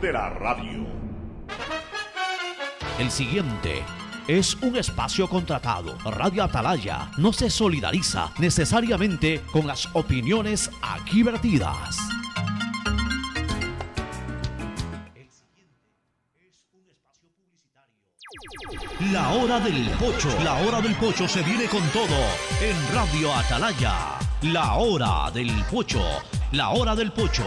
de la radio. El siguiente es un espacio contratado. Radio Atalaya no se solidariza necesariamente con las opiniones aquí vertidas. La hora del pocho. La hora del pocho se viene con todo en Radio Atalaya. La hora del pocho. La hora del pocho.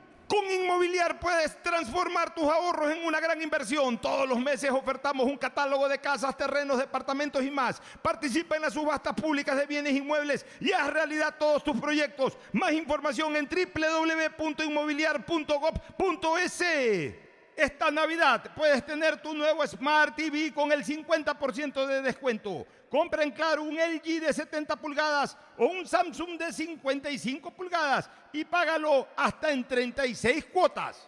Con Inmobiliar puedes transformar tus ahorros en una gran inversión. Todos los meses ofertamos un catálogo de casas, terrenos, departamentos y más. Participa en las subastas públicas de bienes inmuebles y haz realidad todos tus proyectos. Más información en www.inmobiliar.gov.es. Esta Navidad puedes tener tu nuevo Smart TV con el 50% de descuento. Compra en Claro un LG de 70 pulgadas o un Samsung de 55 pulgadas y págalo hasta en 36 cuotas.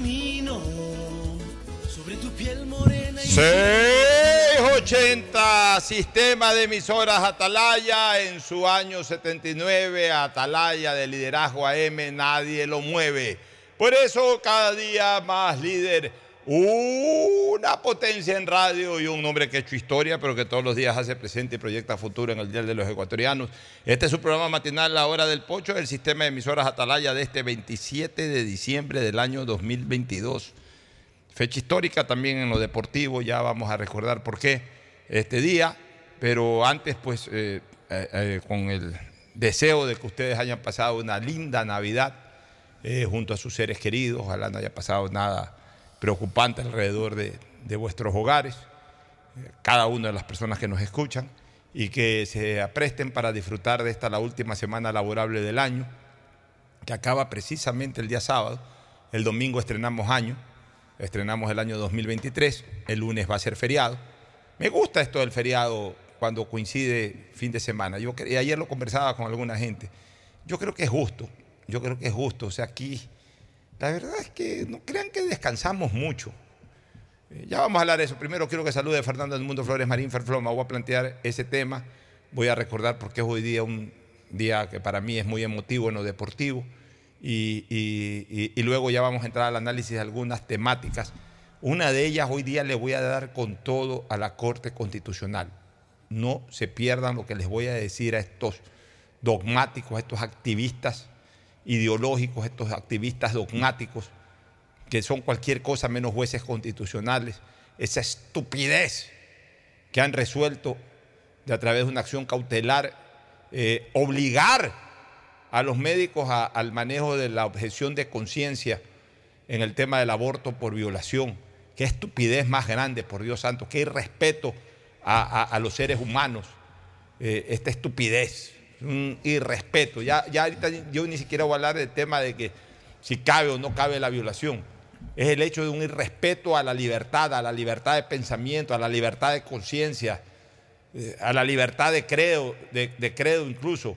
Camino sobre tu piel morena y 680 Sistema de emisoras Atalaya en su año 79 Atalaya de liderazgo AM nadie lo mueve. Por eso cada día más líder una potencia en radio y un hombre que ha hecho historia, pero que todos los días hace presente y proyecta futuro en el Día de los Ecuatorianos. Este es su programa matinal, La Hora del Pocho, el sistema de emisoras Atalaya de este 27 de diciembre del año 2022. Fecha histórica también en lo deportivo, ya vamos a recordar por qué este día, pero antes pues eh, eh, eh, con el deseo de que ustedes hayan pasado una linda Navidad junto a sus seres queridos, ojalá no haya pasado nada preocupante alrededor de, de vuestros hogares, eh, cada una de las personas que nos escuchan, y que se apresten para disfrutar de esta la última semana laborable del año, que acaba precisamente el día sábado. El domingo estrenamos año, estrenamos el año 2023, el lunes va a ser feriado. Me gusta esto del feriado cuando coincide fin de semana. Yo ayer lo conversaba con alguna gente. Yo creo que es justo, yo creo que es justo. O sea, aquí la verdad es que no crean que descansamos mucho. Eh, Ya vamos a hablar de eso. Primero quiero que salude a Fernando del Mundo Flores Marín Ferfloma. Voy a plantear ese tema. Voy a recordar porque es hoy día un día que para mí es muy emotivo en lo deportivo. Y, y- y- y luego ya vamos a entrar al análisis de algunas temáticas. Una de ellas hoy día le voy a dar con todo a la Corte Constitucional. No se pierdan lo que les voy a decir a estos dogmáticos, a estos activistas ideológicos, estos activistas dogmáticos que son cualquier cosa menos jueces constitucionales, esa estupidez que han resuelto de a través de una acción cautelar eh, obligar a los médicos al manejo de la objeción de conciencia en el tema del aborto por violación. Qué estupidez más grande, por Dios santo, qué irrespeto a los seres humanos. Eh, esta estupidez, un irrespeto. Ya, ya ahorita yo ni siquiera voy a hablar del tema de que si cabe o no cabe la violación. Es el hecho de un irrespeto a la libertad, a la libertad de pensamiento, a la libertad de conciencia, eh, a la libertad de credo, de, credo incluso.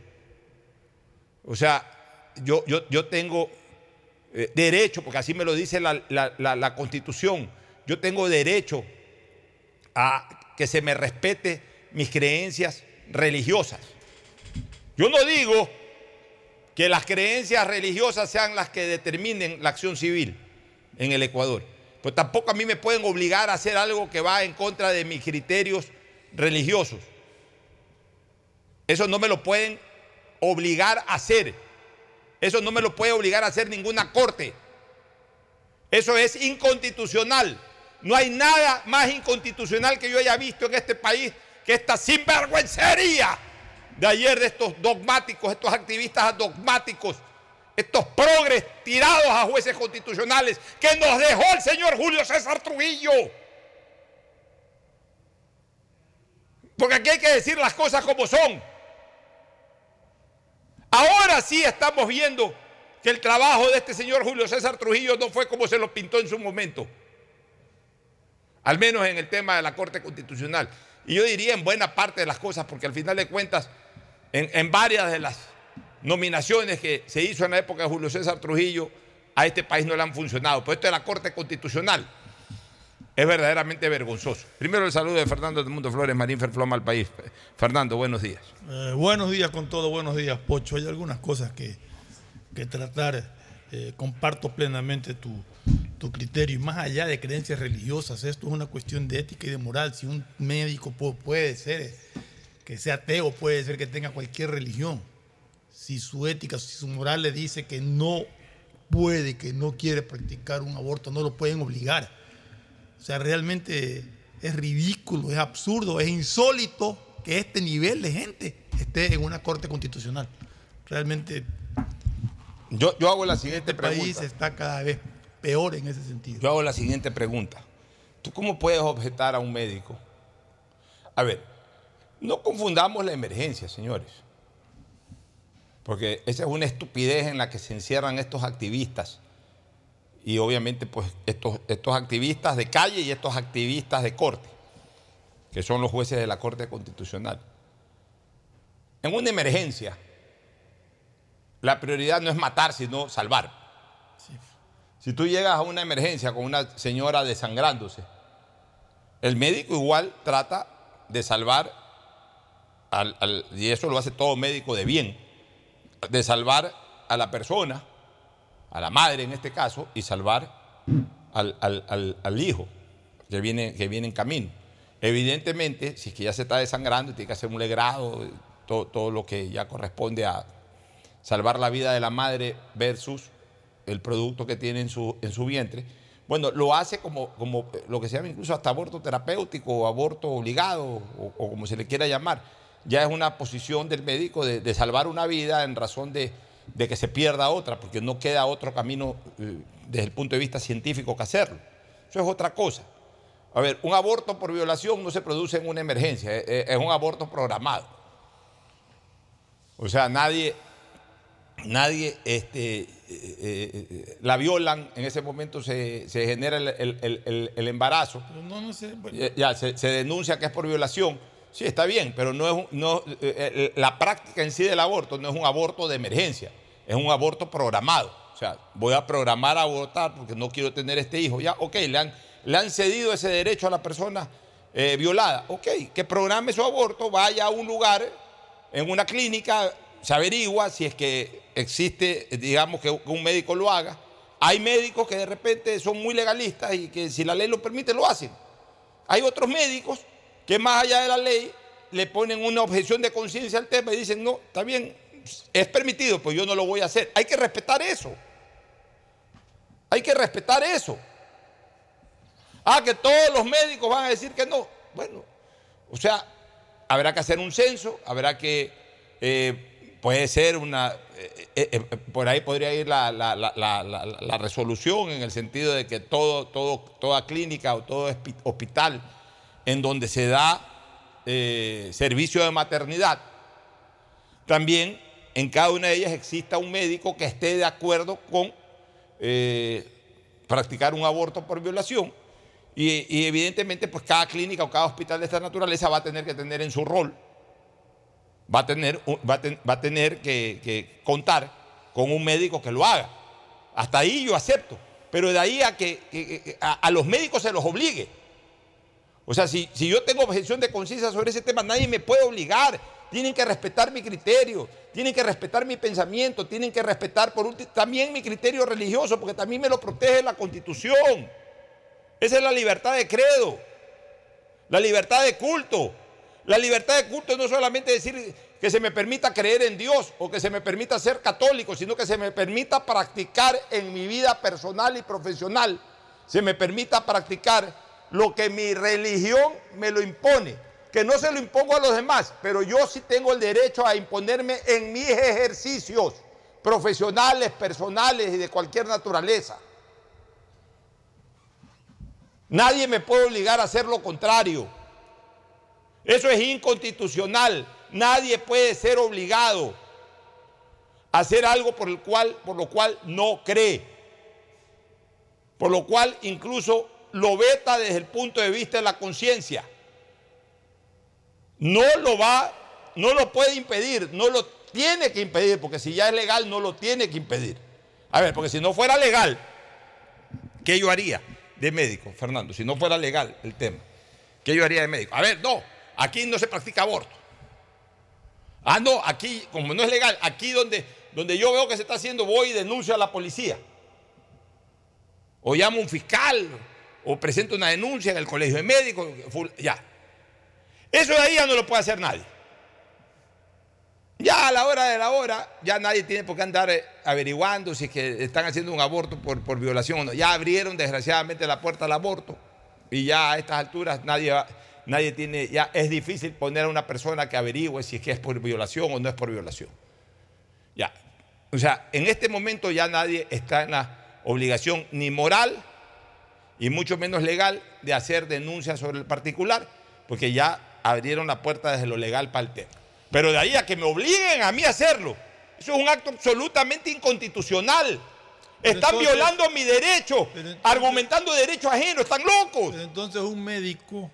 O sea, yo, yo, yo tengo eh, derecho, porque así me lo dice la, la- la- la Constitución, yo tengo derecho a que se me respete mis creencias religiosas. Yo no digo que las creencias religiosas sean las que determinen la acción civil en el Ecuador. Pues tampoco a mí me pueden obligar a hacer algo que va en contra de mis criterios religiosos. Eso no me lo pueden obligar a hacer. Eso no me lo puede obligar a hacer ninguna corte. Eso es inconstitucional. No hay nada más inconstitucional que yo haya visto en este país que esta sinvergüencería de ayer de estos dogmáticos, estos activistas dogmáticos, estos progres tirados a jueces constitucionales que nos dejó el señor Julio César Trujillo. Porque aquí hay que decir las cosas como son. Ahora sí estamos viendo que el trabajo de este señor Julio César Trujillo no fue como se lo pintó en su momento. Al menos en el tema de la Corte Constitucional. Y yo diría en buena parte de las cosas, porque al final de cuentas, en, varias de las nominaciones que se hizo en la época de Julio César Trujillo, a este país no le han funcionado. Pero esto de la Corte Constitucional es verdaderamente vergonzoso. Primero el saludo de Fernando del Mundo Flores, Marín Ferfloma al país. Fernando, buenos días. Eh, buenos días con todo, buenos días, Pocho. Hay algunas cosas que, tratar. Eh, comparto plenamente tu, criterio. Y más allá de creencias religiosas, esto es una cuestión de ética y de moral. Si un médico pu- puede ser eh, que sea ateo, puede ser que tenga cualquier religión. Si su ética, si su moral le dice que no puede, que no quiere practicar un aborto, no lo pueden obligar. O sea, realmente es ridículo, es absurdo, es insólito que este nivel de gente esté en una corte constitucional. Realmente Yo, yo hago la siguiente este país pregunta. está cada vez peor en ese sentido. Yo hago la siguiente pregunta. ¿Tú cómo puedes objetar a un médico? A ver, no confundamos la emergencia, señores. Porque esa es una estupidez en la que se encierran estos activistas. Y obviamente, pues, estos, estos activistas de calle y estos activistas de corte, que son los jueces de la Corte Constitucional. En una emergencia, la prioridad no es matar, sino salvar. Si tú llegas a una emergencia con una señora desangrándose, el médico igual trata de salvar, y eso lo hace todo médico de bien, de salvar a la persona, a la madre en este caso, y salvar al, al- hijo que viene, que viene en camino. Evidentemente, si es que ya se está desangrando, tiene que hacer un legrado, todo, todo lo que ya corresponde a salvar la vida de la madre versus el producto que tiene en su, en su vientre. Bueno, lo hace como, como lo que se llama incluso hasta aborto terapéutico o aborto obligado o como se le quiera llamar. Ya es una posición del médico de, de salvar una vida en razón de, de que se pierda otra, porque no queda otro camino eh, desde el punto de vista científico que hacerlo. Eso es otra cosa. A ver, un aborto por violación no se produce en una emergencia, es, es un aborto programado. O sea, nadie, nadie este, eh, eh, la violan, en ese momento se, se genera el, el- el- el embarazo, no, no sé. bueno, ya, ya, se, se denuncia que es por violación. Sí, está bien, pero no es no, eh, eh, la práctica en sí del aborto no es un aborto de emergencia, es un aborto programado. O sea, voy a programar a abortar porque no quiero tener este hijo. Ya, ok, le han, le han cedido ese derecho a la persona eh, violada. Ok, que programe su aborto, vaya a un lugar, en una clínica, se averigua si es que existe, digamos, que un médico lo haga. Hay médicos que de repente son muy legalistas y que si la ley lo permite lo hacen. Hay otros médicos que más allá de la ley le ponen una objeción de conciencia al tema y dicen, no, está bien, es permitido, pues yo no lo voy a hacer. Hay que respetar eso. Hay que respetar eso. Ah, que todos los médicos van a decir que no. Bueno, o sea, habrá que hacer un censo, habrá que, eh, puede ser una, eh, eh, por ahí podría ir la, la- la- la- resolución en el sentido de que todo, todo, toda clínica o todo hospital en donde se da eh, servicio de maternidad, también en cada una de ellas exista un médico que esté de acuerdo con eh, practicar un aborto por violación. Y, evidentemente, pues cada clínica o cada hospital de esta naturaleza va a tener que tener en su rol, va a tener, va a tener que, contar con un médico que lo haga. Hasta ahí yo acepto. Pero de ahí a que, a los médicos se los obligue. O sea, si, si yo tengo objeción de conciencia sobre ese tema, nadie me puede obligar. Tienen que respetar mi criterio, tienen que respetar mi pensamiento, tienen que respetar por último también mi criterio religioso, porque también me lo protege la constitución. Esa es la libertad de credo, la libertad de culto. La libertad de culto no solamente decir que se me permita creer en Dios o que se me permita ser católico, sino que se me permita practicar en mi vida personal y profesional, se me permita practicar lo que mi religión me lo impone, que no se lo impongo a los demás, pero yo sí tengo el derecho a imponerme en mis ejercicios profesionales, personales y de cualquier naturaleza. Nadie me puede obligar a hacer lo contrario. Eso es inconstitucional. Nadie puede ser obligado a hacer algo por, el cual, por lo cual no cree. Por lo cual incluso lo veta desde el punto de vista de la conciencia. No lo va, no lo puede impedir, no lo tiene que impedir, porque si ya es legal, no lo tiene que impedir. A ver, porque si no fuera legal, ¿qué yo haría de médico, Fernando? Si no fuera legal el tema, ¿qué yo haría de médico? A ver, no, aquí no se practica aborto. Ah, no, aquí, como no es legal, aquí donde, donde yo veo que se está haciendo, voy y denuncio a la policía. O llamo a un fiscal, o presento una denuncia en el colegio de médicos, ya. Eso de ahí ya no lo puede hacer nadie. Ya a la hora de la hora, ya nadie tiene por qué andar eh, averiguando si es que están haciendo un aborto por, por violación o no. Ya abrieron desgraciadamente la puerta al aborto y ya a estas alturas nadie, nadie tiene, ya es difícil poner a una persona que averigüe si es que es por violación o no es por violación. Ya. O sea, en este momento ya nadie está en la obligación ni moral y mucho menos legal de hacer denuncias sobre el particular, porque ya abrieron la puerta desde lo legal para el tema. Pero de ahí a que me obliguen a mí a hacerlo, eso es un acto absolutamente inconstitucional. Pero Están entonces- violando mi derecho, entonces- argumentando derecho ajeno, están locos. Pero entonces un médico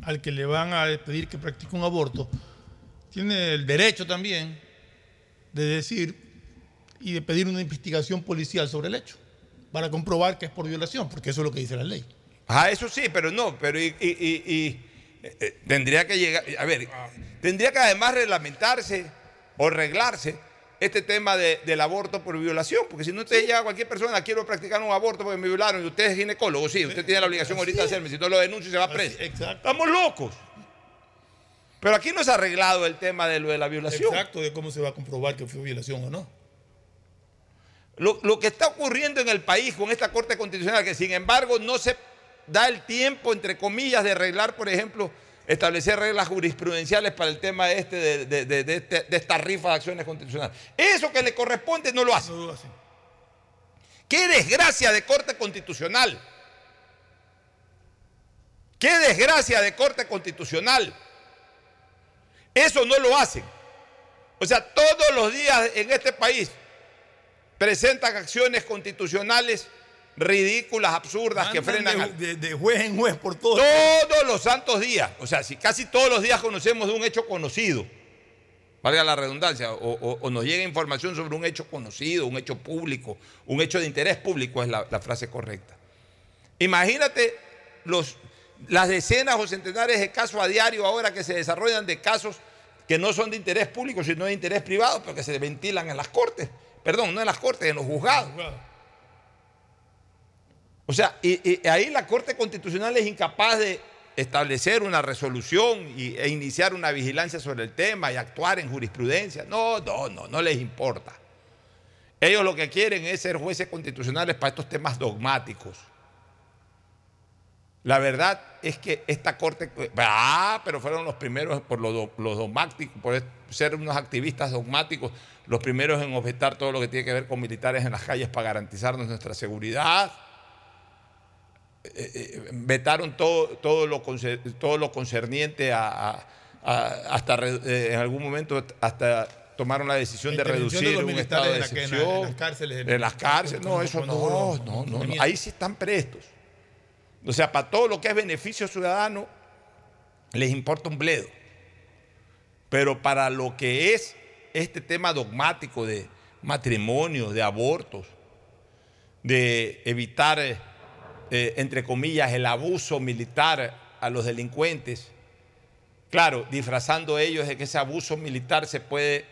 al que le van a pedir que practique un aborto tiene el derecho también de decir y de pedir una investigación policial sobre el hecho para comprobar que es por violación, porque eso es lo que dice la ley. Ah, eso sí, pero no, pero y, y- y- y, eh, tendría que llegar, a ver, tendría que además reglamentarse o arreglarse este tema de- del aborto por violación, porque si no usted llega a cualquier persona, quiero practicar un aborto porque me violaron y usted es ginecólogo, sí, usted tiene la obligación ahorita de hacerme, si no lo denuncio se va preso. exacto. Estamos locos. Pero aquí no se ha arreglado el tema de lo de la violación. Exacto, de cómo se va a comprobar que fue violación o no. Lo, lo que está ocurriendo en el país con esta Corte Constitucional, que sin embargo no se da el tiempo, entre comillas, de arreglar, por ejemplo, establecer reglas jurisprudenciales para el tema este de, de- de- de este- de esta rifa de acciones constitucionales. Eso que le corresponde no lo hace. No lo hacen. ¡Qué desgracia de Corte Constitucional! Qué desgracia de corte constitucional. Eso no lo hacen. O sea, todos los días en este país presentan acciones constitucionales ridículas, absurdas, que frenan de, de- de juez en juez por todo. todos los santos días. O sea, si casi todos los días conocemos de un hecho conocido, valga la redundancia, o, o- o nos llega información sobre un hecho conocido, un hecho público, un hecho de interés público es la, la frase correcta. Imagínate los, las decenas o centenares de casos a diario ahora que se desarrollan de casos que no son de interés público, sino de interés privado, pero que se ventilan en las cortes. Perdón, no en las cortes, en los juzgados. O sea, y, y ahí la Corte Constitucional es incapaz de establecer una resolución y- e iniciar una vigilancia sobre el tema y actuar en jurisprudencia. No, no, no, no les importa. Ellos lo que quieren es ser jueces constitucionales para estos temas dogmáticos. La verdad es que esta corte, ah, pero fueron los primeros por los dogmáticos, por ser unos activistas dogmáticos, los primeros en objetar todo lo que tiene que ver con militares en las calles para garantizarnos nuestra seguridad. Eh, eh, vetaron todo, todo, lo, todo lo concerniente a, a- a- hasta eh, en algún momento hasta tomaron la decisión La de de reducir los un estado de en la- las cárceles, las no, eso no, no, no, ahí sí están prestos. O sea, para todo lo que es beneficio ciudadano, les importa un bledo. Pero para lo que es este tema dogmático de matrimonios, de abortos, de evitar, eh, eh, entre comillas, el abuso militar a los delincuentes, claro, disfrazando ellos de que ese abuso militar se puede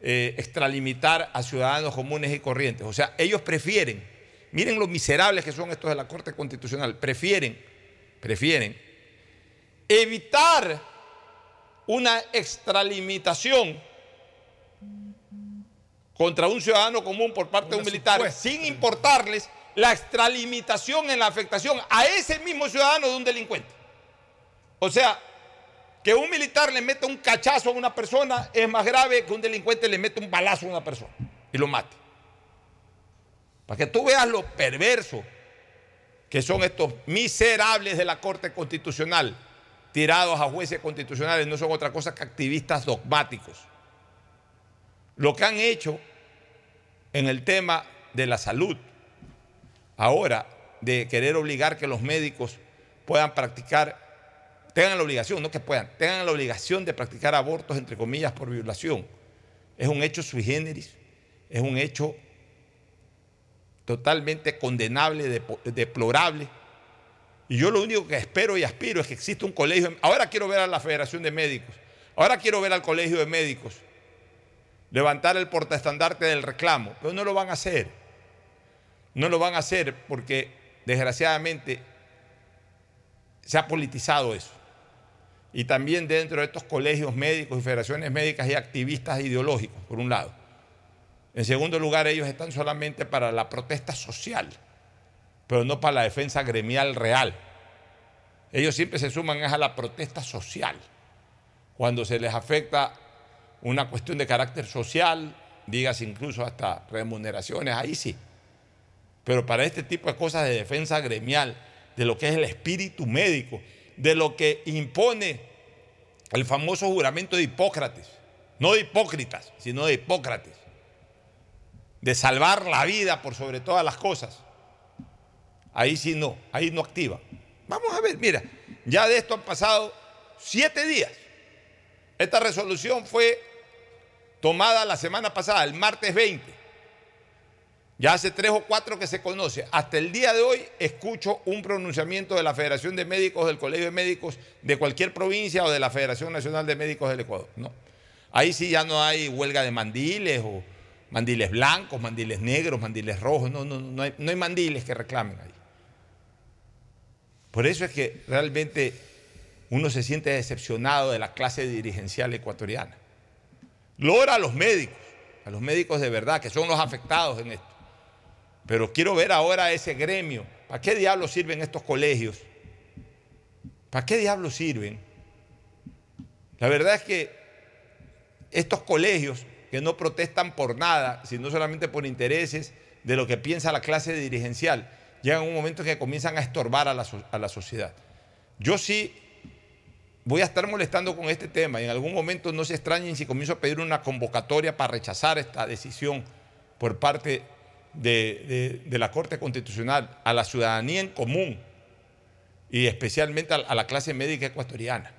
eh, extralimitar a ciudadanos comunes y corrientes. O sea, ellos prefieren, miren lo miserables que son estos de la Corte Constitucional, prefieren, prefieren evitar una extralimitación contra un ciudadano común por parte de un militar, supuesta. sin importarles la extralimitación en la afectación a ese mismo ciudadano de un delincuente. O sea, que un militar le meta un cachazo a una persona es más grave que un delincuente le meta un balazo a una persona y lo mate. Para que tú veas lo perverso que son estos miserables de la Corte Constitucional, tirados a jueces constitucionales, no son otra cosa que activistas dogmáticos. Lo que han hecho en el tema de la salud, ahora de querer obligar que los médicos puedan practicar, tengan la obligación, no que puedan, tengan la obligación de practicar abortos, entre comillas, por violación, es un hecho sui generis, es un hecho totalmente condenable, deplorable. Y yo lo único que espero y aspiro es que exista un colegio. Ahora quiero ver a la Federación de Médicos, ahora quiero ver al Colegio de Médicos levantar el portaestandarte del reclamo, pero no lo van a hacer. No lo van a hacer porque desgraciadamente se ha politizado eso. Y también dentro de estos colegios médicos y federaciones médicas hay activistas ideológicos, por un lado. En segundo lugar, ellos están solamente para la protesta social, pero no para la defensa gremial real. Ellos siempre se suman a la protesta social. Cuando se les afecta una cuestión de carácter social, digas incluso hasta remuneraciones, ahí sí. Pero para este tipo de cosas de defensa gremial, de lo que es el espíritu médico, de lo que impone el famoso juramento de Hipócrates, no de hipócritas, sino de Hipócrates, de salvar la vida por sobre todas las cosas, ahí sí no, ahí no activa. Vamos a ver, mira, ya de esto han pasado siete días. Esta resolución fue tomada la semana pasada, el martes 20. Ya hace tres o cuatro que se conoce. Hasta el día de hoy escucho un pronunciamiento de la Federación de Médicos, del Colegio de Médicos de cualquier provincia o de la Federación Nacional de Médicos del Ecuador. No. Ahí sí ya no hay huelga de mandiles o mandiles blancos, mandiles negros, mandiles rojos. No, no, no, hay, no hay mandiles que reclamen ahí. Por eso es que realmente uno se siente decepcionado de la clase dirigencial ecuatoriana. Logra a los médicos, a los médicos de verdad, que son los afectados en esto. Pero quiero ver ahora ese gremio. ¿Para qué diablos sirven estos colegios? ¿Para qué diablos sirven? La verdad es que estos colegios que no protestan por nada, sino solamente por intereses de lo que piensa la clase dirigencial, llegan a un momento en que comienzan a estorbar a la, a la sociedad. Yo sí voy a estar molestando con este tema. En algún momento no se extrañen si comienzo a pedir una convocatoria para rechazar esta decisión por parte de, la Corte Constitucional a la ciudadanía en común y especialmente a, la clase médica ecuatoriana.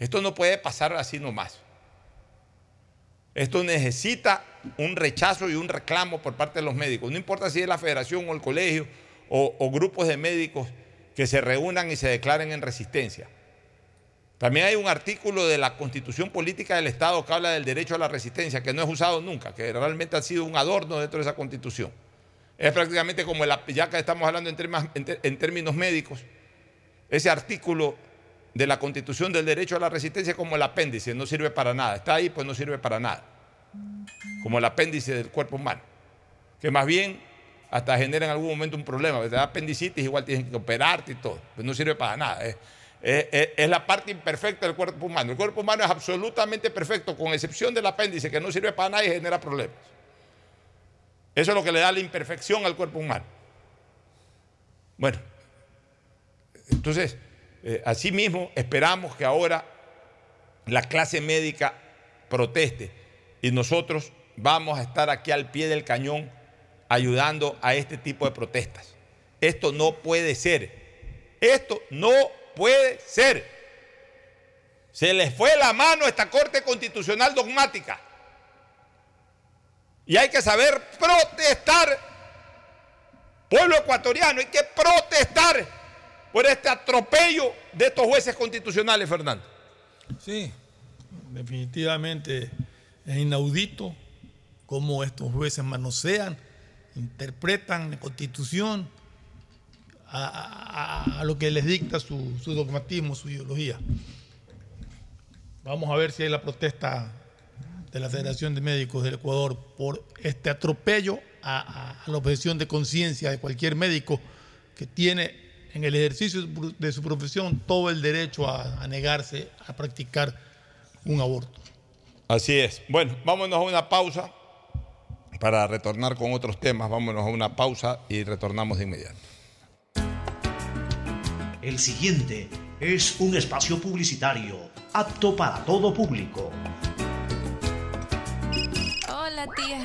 Esto no puede pasar así nomás. Esto necesita un rechazo y un reclamo por parte de los médicos. No importa si es la federación o el colegio o grupos de médicos que se reúnan y se declaren en resistencia. También hay un artículo de la Constitución Política del Estado que habla del derecho a la resistencia, que no es usado nunca, que realmente ha sido un adorno dentro de esa Constitución. Es prácticamente como, el, ya que estamos hablando en términos, médicos, ese artículo de la Constitución del derecho a la resistencia como el apéndice, no sirve para nada. Está ahí, pues no sirve para nada. Como el apéndice del cuerpo humano. Que más bien hasta genera en algún momento un problema. Te da apendicitis, igual tienes que operarte y todo. Pues no sirve para nada. Es la parte imperfecta del cuerpo humano. El cuerpo humano es absolutamente perfecto, con excepción del apéndice, que no sirve para nada y genera problemas. Eso es lo que le da la imperfección al cuerpo humano. Bueno, entonces, eh, asimismo, esperamos que ahora la clase médica proteste y nosotros vamos a estar aquí al pie del cañón ayudando a este tipo de protestas. Esto no puede ser. Esto no puede ser. Se les fue la mano a esta Corte Constitucional dogmática. Y hay que saber protestar. Pueblo ecuatoriano, hay que protestar por este atropello de estos jueces constitucionales, Fernando. Sí, definitivamente es inaudito cómo estos jueces manosean, interpretan la constitución a, lo que les dicta su, dogmatismo, su ideología. Vamos a ver si hay la protesta de la Federación de Médicos del Ecuador por este atropello a, la objeción de conciencia de cualquier médico que tiene en el ejercicio de su profesión todo el derecho a, a negarse a practicar un aborto. Así es. Bueno, vámonos a una pausa para retornar con otros temas. Vámonos a una pausa y retornamos de inmediato. El siguiente es un espacio publicitario apto para todo público. Hola tía.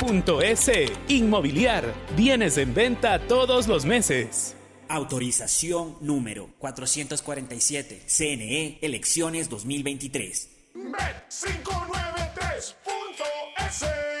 .es Inmobiliar. Bienes en venta todos los meses. Autorización número 447. CNE Elecciones 2023. Bet593.es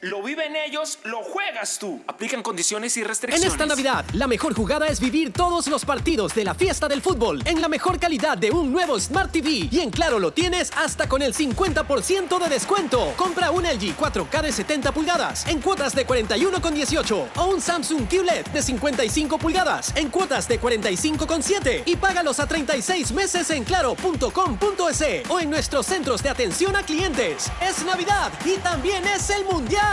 Lo viven ellos, lo juegas tú. Aplican condiciones y restricciones. En esta Navidad, la mejor jugada es vivir todos los partidos de la fiesta del fútbol en la mejor calidad de un nuevo Smart TV. Y en Claro lo tienes hasta con el 50% de descuento. Compra un LG 4K de 70 pulgadas en cuotas de 41,18 o un Samsung QLED de 55 pulgadas en cuotas de 45,7 y págalos a 36 meses en claro.com.es o en nuestros centros de atención a clientes. Es Navidad y también es el Mundial.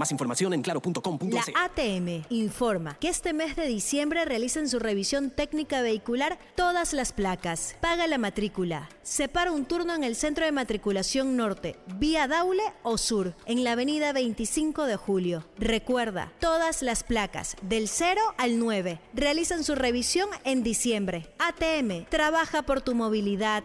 Más información en claro.com.es. La ATM informa que este mes de diciembre realizan su revisión técnica vehicular todas las placas. Paga la matrícula. Separa un turno en el centro de matriculación norte, vía Daule o sur, en la avenida 25 de julio. Recuerda, todas las placas del 0 al 9 realizan su revisión en diciembre. ATM trabaja por tu movilidad.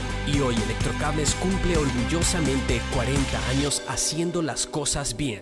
y hoy Electrocables cumple orgullosamente 40 años haciendo las cosas bien.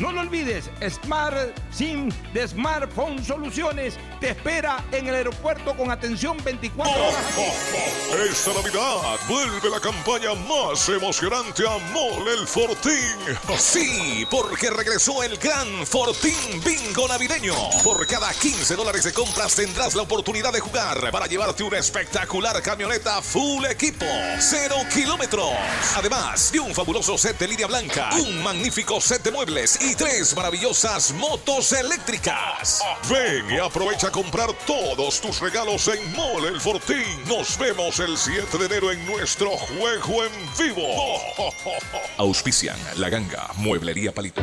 No lo olvides, Smart SIM de Smartphone Soluciones te espera en el aeropuerto con atención 24 horas. Esta Navidad vuelve la campaña más emocionante a Mole el Fortín. Sí, porque regresó el gran Fortín Bingo Navideño. Por cada 15 dólares de compras tendrás la oportunidad de jugar para llevarte una espectacular camioneta full equipo, cero kilómetros. Además de un fabuloso set de línea blanca, un magnífico set de muebles y tres maravillosas motos eléctricas. Ven y aprovecha a comprar todos tus regalos en Mole el Fortín. Nos vemos el 7 de enero en nuestro juego en vivo. Auspician La Ganga, Mueblería Palito.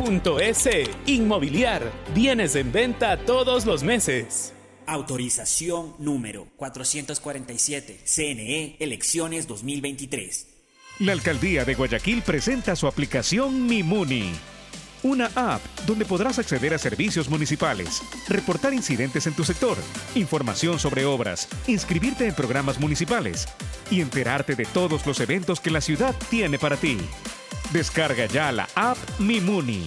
S. Inmobiliar. Bienes en venta todos los meses. Autorización número 447. CNE Elecciones 2023. La alcaldía de Guayaquil presenta su aplicación Mimuni Una app donde podrás acceder a servicios municipales, reportar incidentes en tu sector, información sobre obras, inscribirte en programas municipales y enterarte de todos los eventos que la ciudad tiene para ti. Descarga ya la app MiMuni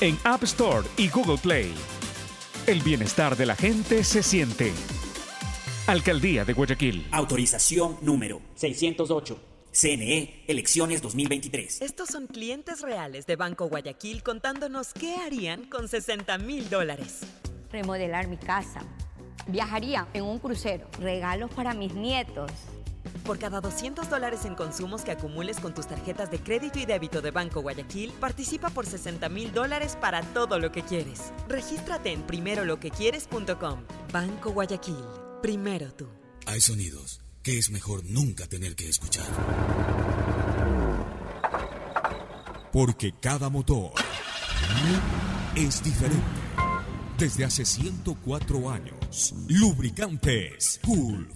en App Store y Google Play. El bienestar de la gente se siente. Alcaldía de Guayaquil. Autorización número 608. CNE, elecciones 2023. Estos son clientes reales de Banco Guayaquil contándonos qué harían con 60 mil dólares. Remodelar mi casa. Viajaría en un crucero. Regalos para mis nietos. Por cada 200 dólares en consumos que acumules con tus tarjetas de crédito y débito de Banco Guayaquil, participa por 60 mil dólares para todo lo que quieres. Regístrate en primeroloquequieres.com. Banco Guayaquil. Primero tú. Hay sonidos que es mejor nunca tener que escuchar. Porque cada motor es diferente. Desde hace 104 años, lubricantes Gulf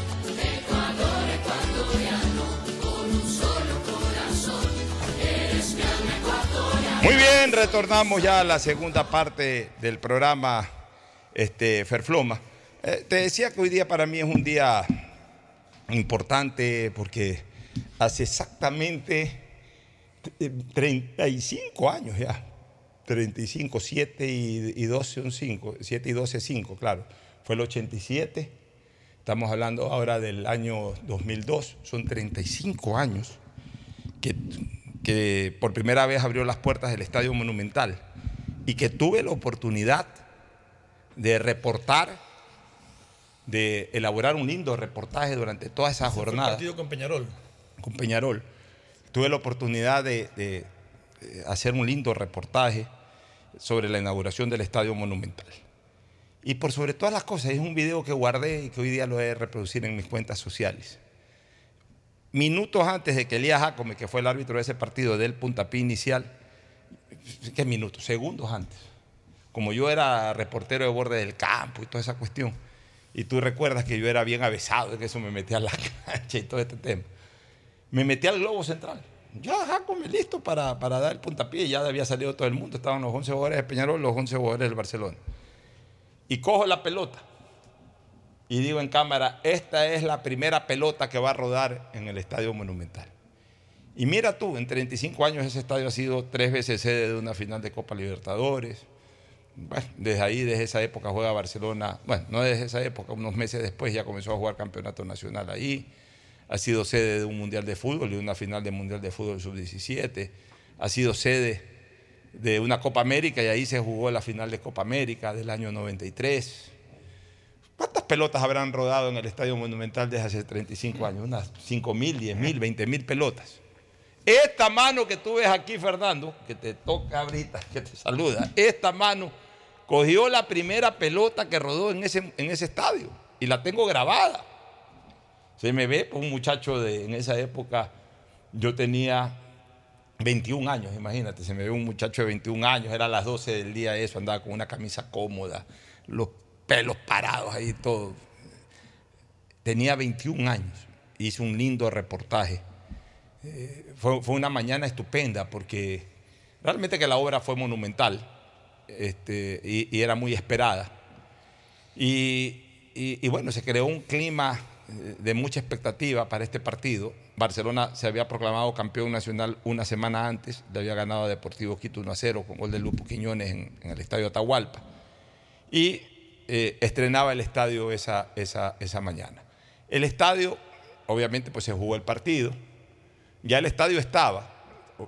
Muy bien, retornamos ya a la segunda parte del programa este, Ferfloma. Eh, te decía que hoy día para mí es un día importante porque hace exactamente eh, 35 años ya. 35, 7 y, y 12 son 5, 7 y 12 5, claro. Fue el 87, estamos hablando ahora del año 2002, son 35 años que, que por primera vez abrió las puertas del Estadio Monumental y que tuve la oportunidad de reportar, de elaborar un lindo reportaje durante toda esa Ese fue el jornada partido con Peñarol. con Peñarol. Tuve la oportunidad de, de, eh, hacer un lindo reportaje sobre la inauguración del Estadio Monumental. Y por sobre todas las cosas, es un video que guardé y que hoy día lo he reproducir en mis cuentas sociales. Minutos antes de que Elías Jacome, que fue el árbitro de ese partido, del puntapié inicial, ¿qué minutos? Segundos antes. Como yo era reportero de borde del campo y toda esa cuestión, y tú recuerdas que yo era bien avesado, que eso me metía a la cancha y todo este tema me metí al globo central. Ya, Jacome, listo para, para dar el puntapié. Ya había salido todo el mundo. Estaban los 11 jugadores de Peñarol, los 11 jugadores del Barcelona. Y cojo la pelota. Y digo en cámara, esta es la primera pelota que va a rodar en el Estadio Monumental. Y mira tú, en 35 años ese estadio ha sido tres veces sede de una final de Copa Libertadores. Bueno, desde ahí, desde esa época juega Barcelona. Bueno, no desde esa época, unos meses después ya comenzó a jugar campeonato nacional ahí ha sido sede de un Mundial de Fútbol y de una final de Mundial de Fútbol Sub-17, ha sido sede de una Copa América y ahí se jugó la final de Copa América del año 93. ¿Cuántas pelotas habrán rodado en el Estadio Monumental desde hace 35 años? Unas 5 mil, 10 mil, 20 mil pelotas. Esta mano que tú ves aquí, Fernando, que te toca ahorita, que te saluda, esta mano cogió la primera pelota que rodó en ese, en ese estadio y la tengo grabada. Se me ve un muchacho de en esa época, yo tenía 21 años, imagínate, se me ve un muchacho de 21 años, era las 12 del día eso, andaba con una camisa cómoda, los pelos parados ahí todo. Tenía 21 años, hice un lindo reportaje. Eh, fue, fue, una mañana estupenda porque realmente que la obra fue monumental este, y, era muy esperada. Y, y, bueno, se creó un clima de mucha expectativa para este partido. Barcelona se había proclamado campeón nacional una semana antes, le había ganado a Deportivo Quito 1 a 0 con gol de Lupo Quiñones en, en el estadio Atahualpa. Y eh, estrenaba el estadio esa, esa, esa mañana. El estadio, obviamente, pues se jugó el partido. Ya el estadio estaba,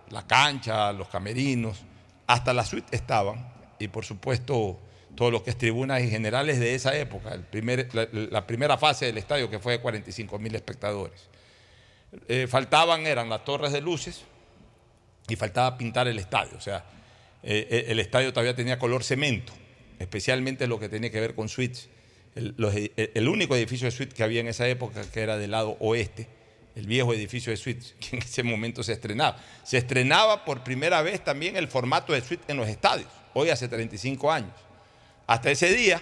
la cancha, los camerinos, hasta la suite estaban. Y por supuesto, todo lo que es tribunas y generales de esa época, el primer, la, primera fase del estadio que fue de 45 mil espectadores. Eh, faltaban, eran las torres de luces y faltaba pintar el estadio. O sea, eh, el estadio todavía tenía color cemento, especialmente lo que tenía que ver con suites. El, único edificio de suites que había en esa época, que era del lado oeste, el viejo edificio de suites, que en ese momento se estrenaba. Se estrenaba por primera vez también el formato de suite en los estadios, hoy hace 35 años. Hasta ese día,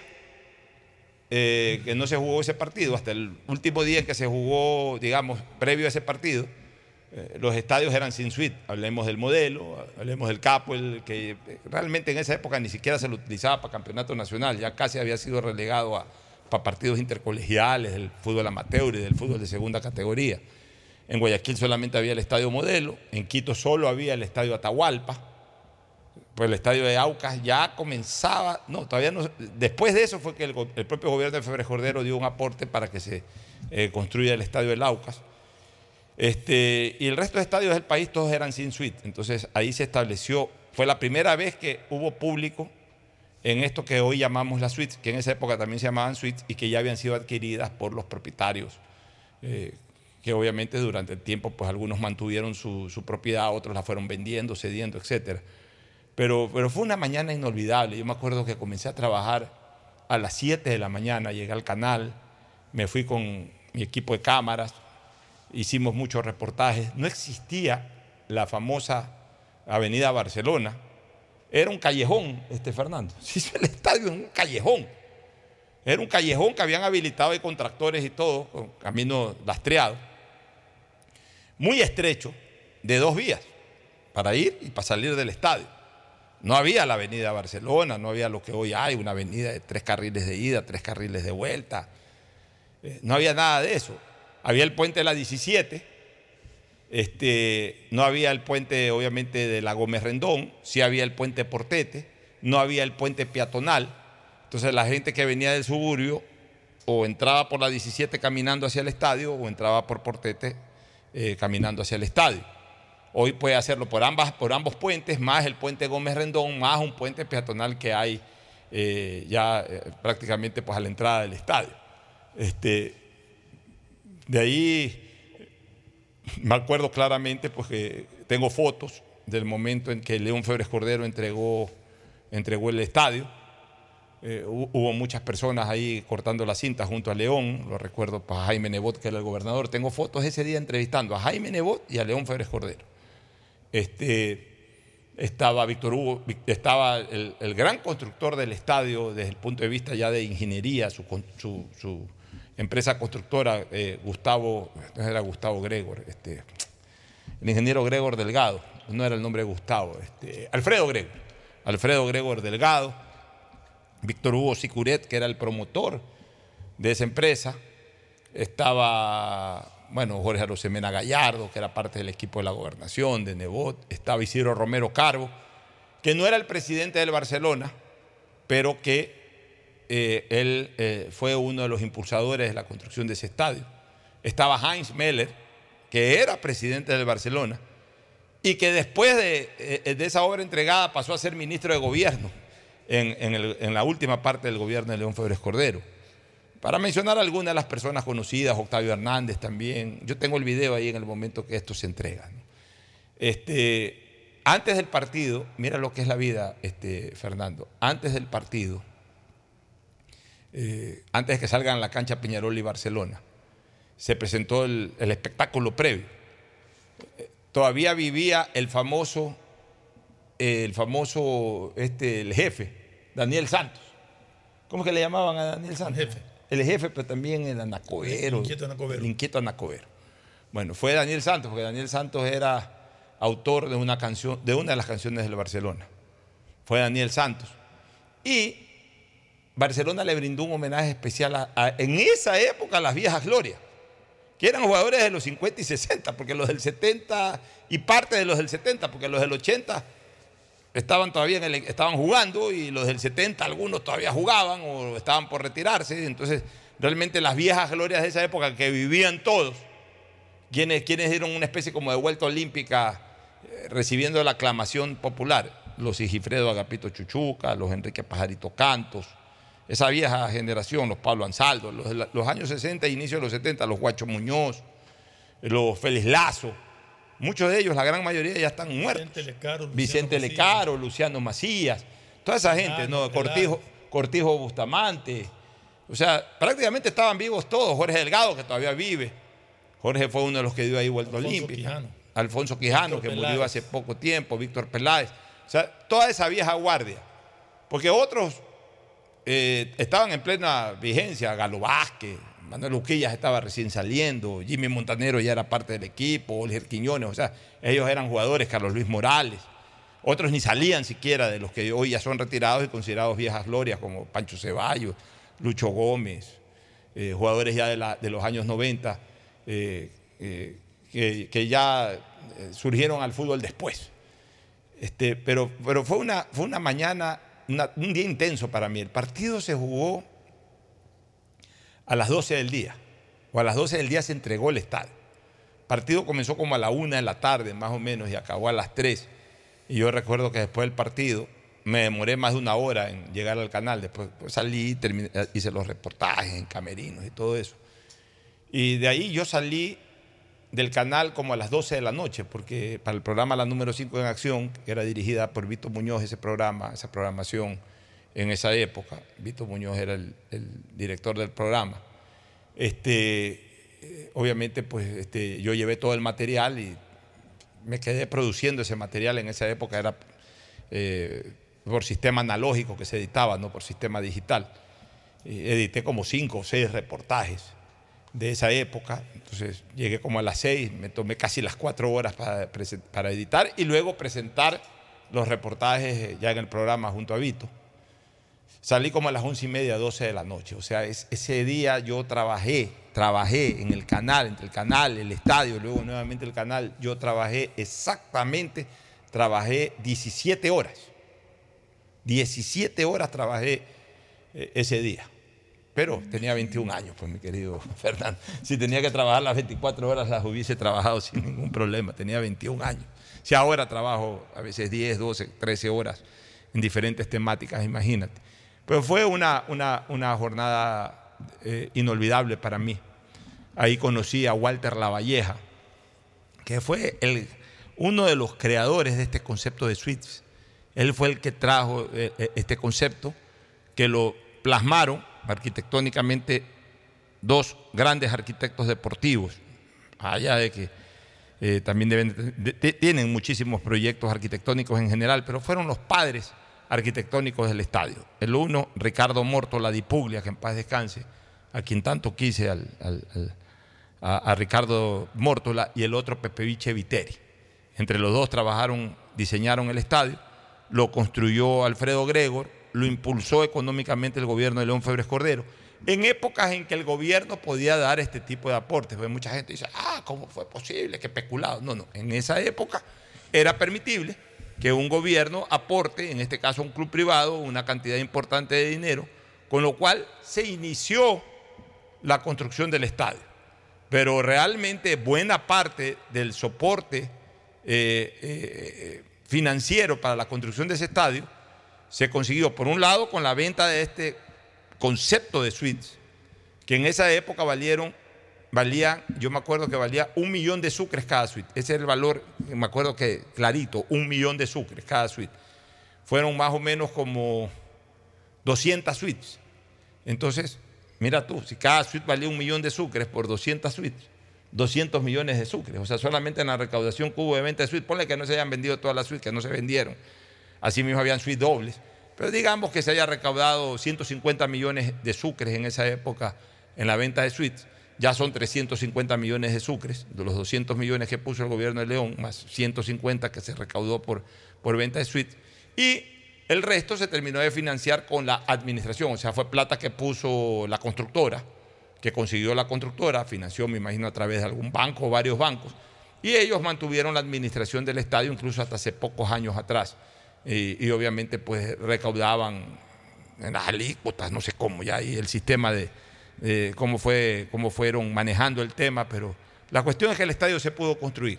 eh, que no se jugó ese partido, hasta el último día que se jugó, digamos, previo a ese partido, eh, los estadios eran sin suite. Hablemos del modelo, hablemos del capo, el que realmente en esa época ni siquiera se lo utilizaba para campeonato nacional, ya casi había sido relegado a, para partidos intercolegiales del fútbol amateur y del fútbol de segunda categoría. En Guayaquil solamente había el estadio modelo, en Quito solo había el estadio Atahualpa pues el estadio de Aucas ya comenzaba, no, todavía no, después de eso fue que el, propio gobierno de Febres Cordero dio un aporte para que se eh, construya el estadio del Aucas. Este, y el resto de estadios del país todos eran sin suite, entonces ahí se estableció, fue la primera vez que hubo público en esto que hoy llamamos las suites, que en esa época también se llamaban suites y que ya habían sido adquiridas por los propietarios, eh, que obviamente durante el tiempo pues algunos mantuvieron su, propiedad, otros la fueron vendiendo, cediendo, etcétera. Pero, pero fue una mañana inolvidable. Yo me acuerdo que comencé a trabajar a las 7 de la mañana, llegué al canal, me fui con mi equipo de cámaras, hicimos muchos reportajes. No existía la famosa Avenida Barcelona. Era un callejón, este Fernando. Se hizo el estadio en un callejón. Era un callejón que habían habilitado ahí con tractores y todo, con camino lastreado. Muy estrecho, de dos vías, para ir y para salir del estadio. No había la avenida Barcelona, no había lo que hoy hay, una avenida de tres carriles de ida, tres carriles de vuelta. Eh, no había nada de eso. Había el puente de la 17, este, no había el puente obviamente de la Gómez Rendón, sí había el puente Portete, no había el puente peatonal. Entonces la gente que venía del suburbio o entraba por la 17 caminando hacia el estadio o entraba por Portete eh, caminando hacia el estadio. Hoy puede hacerlo por, ambas, por ambos puentes, más el puente Gómez Rendón, más un puente peatonal que hay eh, ya eh, prácticamente pues, a la entrada del estadio. Este, de ahí me acuerdo claramente pues, que tengo fotos del momento en que León Febres Cordero entregó, entregó el estadio. Eh, hubo muchas personas ahí cortando la cinta junto a León, lo recuerdo para Jaime Nebot, que era el gobernador. Tengo fotos ese día entrevistando a Jaime Nebot y a León Febres Cordero este, estaba Víctor Hugo, estaba el, gran constructor del estadio desde el punto de vista ya de ingeniería, su empresa constructora, eh, Gustavo, no era Gustavo Gregor, este, el ingeniero Gregor Delgado, no era el nombre de Gustavo, este, Alfredo Gregor, Alfredo Gregor Delgado, Víctor Hugo Sicuret, que era el promotor de esa empresa, estaba bueno, Jorge Arosemena Gallardo, que era parte del equipo de la gobernación, de Nebot, estaba Isidro Romero Carbo, que no era el presidente del Barcelona, pero que eh, él eh, fue uno de los impulsadores de la construcción de ese estadio. Estaba Heinz Meller, que era presidente del Barcelona, y que después de, eh, de esa obra entregada pasó a ser ministro de gobierno en, la última parte del gobierno de León Febres Cordero. Para mencionar algunas de las personas conocidas, Octavio Hernández también. Yo tengo el video ahí en el momento que esto se entrega. Este, antes del partido, mira lo que es la vida, este, Fernando. Antes del partido, eh, antes de que salgan a la cancha Peñarol y Barcelona, se presentó el, el espectáculo previo. Eh, Todavía vivía el famoso, el famoso, este, el jefe, Daniel Santos. ¿Cómo que le llamaban a Daniel Santos? El jefe. El jefe, pero también el anacobero. El inquieto anacobero. El inquieto anacobero. Bueno, fue Daniel Santos, porque Daniel Santos era autor de una canción, de una de las canciones del Barcelona. Fue Daniel Santos. Y Barcelona le brindó un homenaje especial en esa época a las viejas glorias, que eran jugadores de los 50 y 60, porque los del 70 y parte de los del 70, porque los del 80 estaban todavía estaban jugando y los del 70 algunos todavía jugaban o estaban por retirarse. Entonces, realmente las viejas glorias de esa época que vivían todos, quienes, quienes dieron una especie como de vuelta olímpica eh, recibiendo la aclamación popular, los Sigifredo Agapito Chuchuca, los Enrique Pajarito Cantos, esa vieja generación, los Pablo Ansaldo, los, años 60 e inicio de los 70, los Guacho Muñoz, los Félix Lazo, muchos de ellos, la gran mayoría ya están muertos. Vicente Lecaro, Luciano Vicente Macías. Luciano Macías, toda esa gente, ¿no? Cortijo, Cortijo Bustamante. O sea, prácticamente estaban vivos todos. Jorge Delgado, que todavía vive. Jorge fue uno de los que dio ahí vuelta olímpica. Alfonso Quijano, Víctor que murió hace poco tiempo. Víctor Peláez. O sea, toda esa vieja guardia. Porque otros eh, estaban en plena vigencia. Galo Vázquez, Manuel Uquillas estaba recién saliendo. Jimmy Montanero ya era parte del equipo. Oliver Quiñones. O sea, ellos eran jugadores. Carlos Luis Morales. Otros ni salían siquiera de los que hoy ya son retirados y considerados viejas glorias, como Pancho Ceballos, Lucho Gómez, eh, jugadores ya de, la- de los años 90, eh, que, que ya surgieron al fútbol después. Este, pero, pero fue una, fue una mañana, un día intenso para mí. El partido se jugó a las 12 del día, o a las 12 del día se entregó el estadio. El partido comenzó como a la una de la tarde, más o menos, y acabó a las 3. Y yo recuerdo que después del partido me demoré más de una hora en llegar al canal. Después pues, salí, terminé- hice los reportajes en camerinos y todo eso. Y de ahí yo salí del canal como a las 12 de la noche, porque para el programa La Número 5 en Acción, que era dirigida por Vito Muñoz, ese programa, esa programación en esa época, Vito Muñoz era el, el director del programa. Este, eh, obviamente, pues este, yo llevé todo el material y me quedé produciendo ese material en esa época, era eh, por sistema analógico que se editaba, no por sistema digital. Y edité como cinco o seis reportajes de esa época. Entonces llegué como a las seis, me tomé casi las cuatro horas para, para editar y luego presentar los reportajes eh, ya en el programa junto a Vito. Salí como a las once y media, doce de la noche. O sea, es- ese día yo trabajé, trabajé en el canal, entre el canal, el estadio, luego nuevamente el canal. Yo trabajé exactamente, trabajé 17 horas. 17 horas trabajé eh, ese día. Pero tenía 21 años, pues mi querido Fernando. Si tenía que trabajar las 24 horas, las hubiese trabajado sin ningún problema. Tenía 21 años. Si ahora trabajo a veces 10, 12, 13 horas en diferentes temáticas, imagínate. Pero fue una, una, jornada eh, inolvidable para mí. Ahí conocí a Walter Lavalleja, que fue uno de los creadores de este concepto de suites. Él fue el que trajo eh, eh, este concepto, que lo plasmaron arquitectónicamente dos grandes arquitectos deportivos, allá de que eh, también deben, de- de- tienen muchísimos proyectos arquitectónicos en general, pero fueron los padres arquitectónicos del estadio. El uno, Ricardo Mortola di Puglia, que en paz descanse, a quien tanto quise, al- a, Ricardo Mortola, y el otro, Pepe Viche Viteri. Entre los dos trabajaron, diseñaron el estadio, lo construyó Alfredo Gregor, lo impulsó económicamente el gobierno de León Febres Cordero, en épocas en que el gobierno podía dar este tipo de aportes. Pues mucha gente dice, ah, ¿cómo fue posible? Qué especulado. No, no, en esa época era permitible que un gobierno aporte, en este caso un club privado, una cantidad importante de dinero, con lo cual se inició la construcción del estadio. Pero realmente buena parte del soporte eh, eh, financiero para la construcción de ese estadio se consiguió, por un lado, con la venta de este concepto de suites, que en esa época valieron, valía, yo me acuerdo que valía un millón de sucres cada suite. Ese es el valor, me acuerdo que clarito, un millón de sucres cada suite. Fueron más o menos como 200 suites. Entonces, mira tú, si cada suite valía un millón de sucres por 200 suites, 200 millones de sucres. O sea, solamente en la recaudación que hubo de venta de suites, ponle que no se hayan vendido todas las suites, que no se vendieron. Así mismo habían suites dobles. Pero digamos que se haya recaudado 150 millones de sucres en esa época en la venta de suites. Ya son 350 millones de sucres, de los 200 millones que puso el gobierno de León, más 150 que se recaudó por, por venta de suites. Y el resto se terminó de financiar con la administración, o sea, fue plata que puso la constructora, que consiguió la constructora, financió, me imagino, a través de algún banco o varios bancos, y ellos mantuvieron la administración del estadio incluso hasta hace pocos años atrás. Y, obviamente pues recaudaban en las alícuotas, no sé cómo, ya y el sistema de, cómo, fue, cómo fueron manejando el tema, pero la cuestión es que el estadio se pudo construir.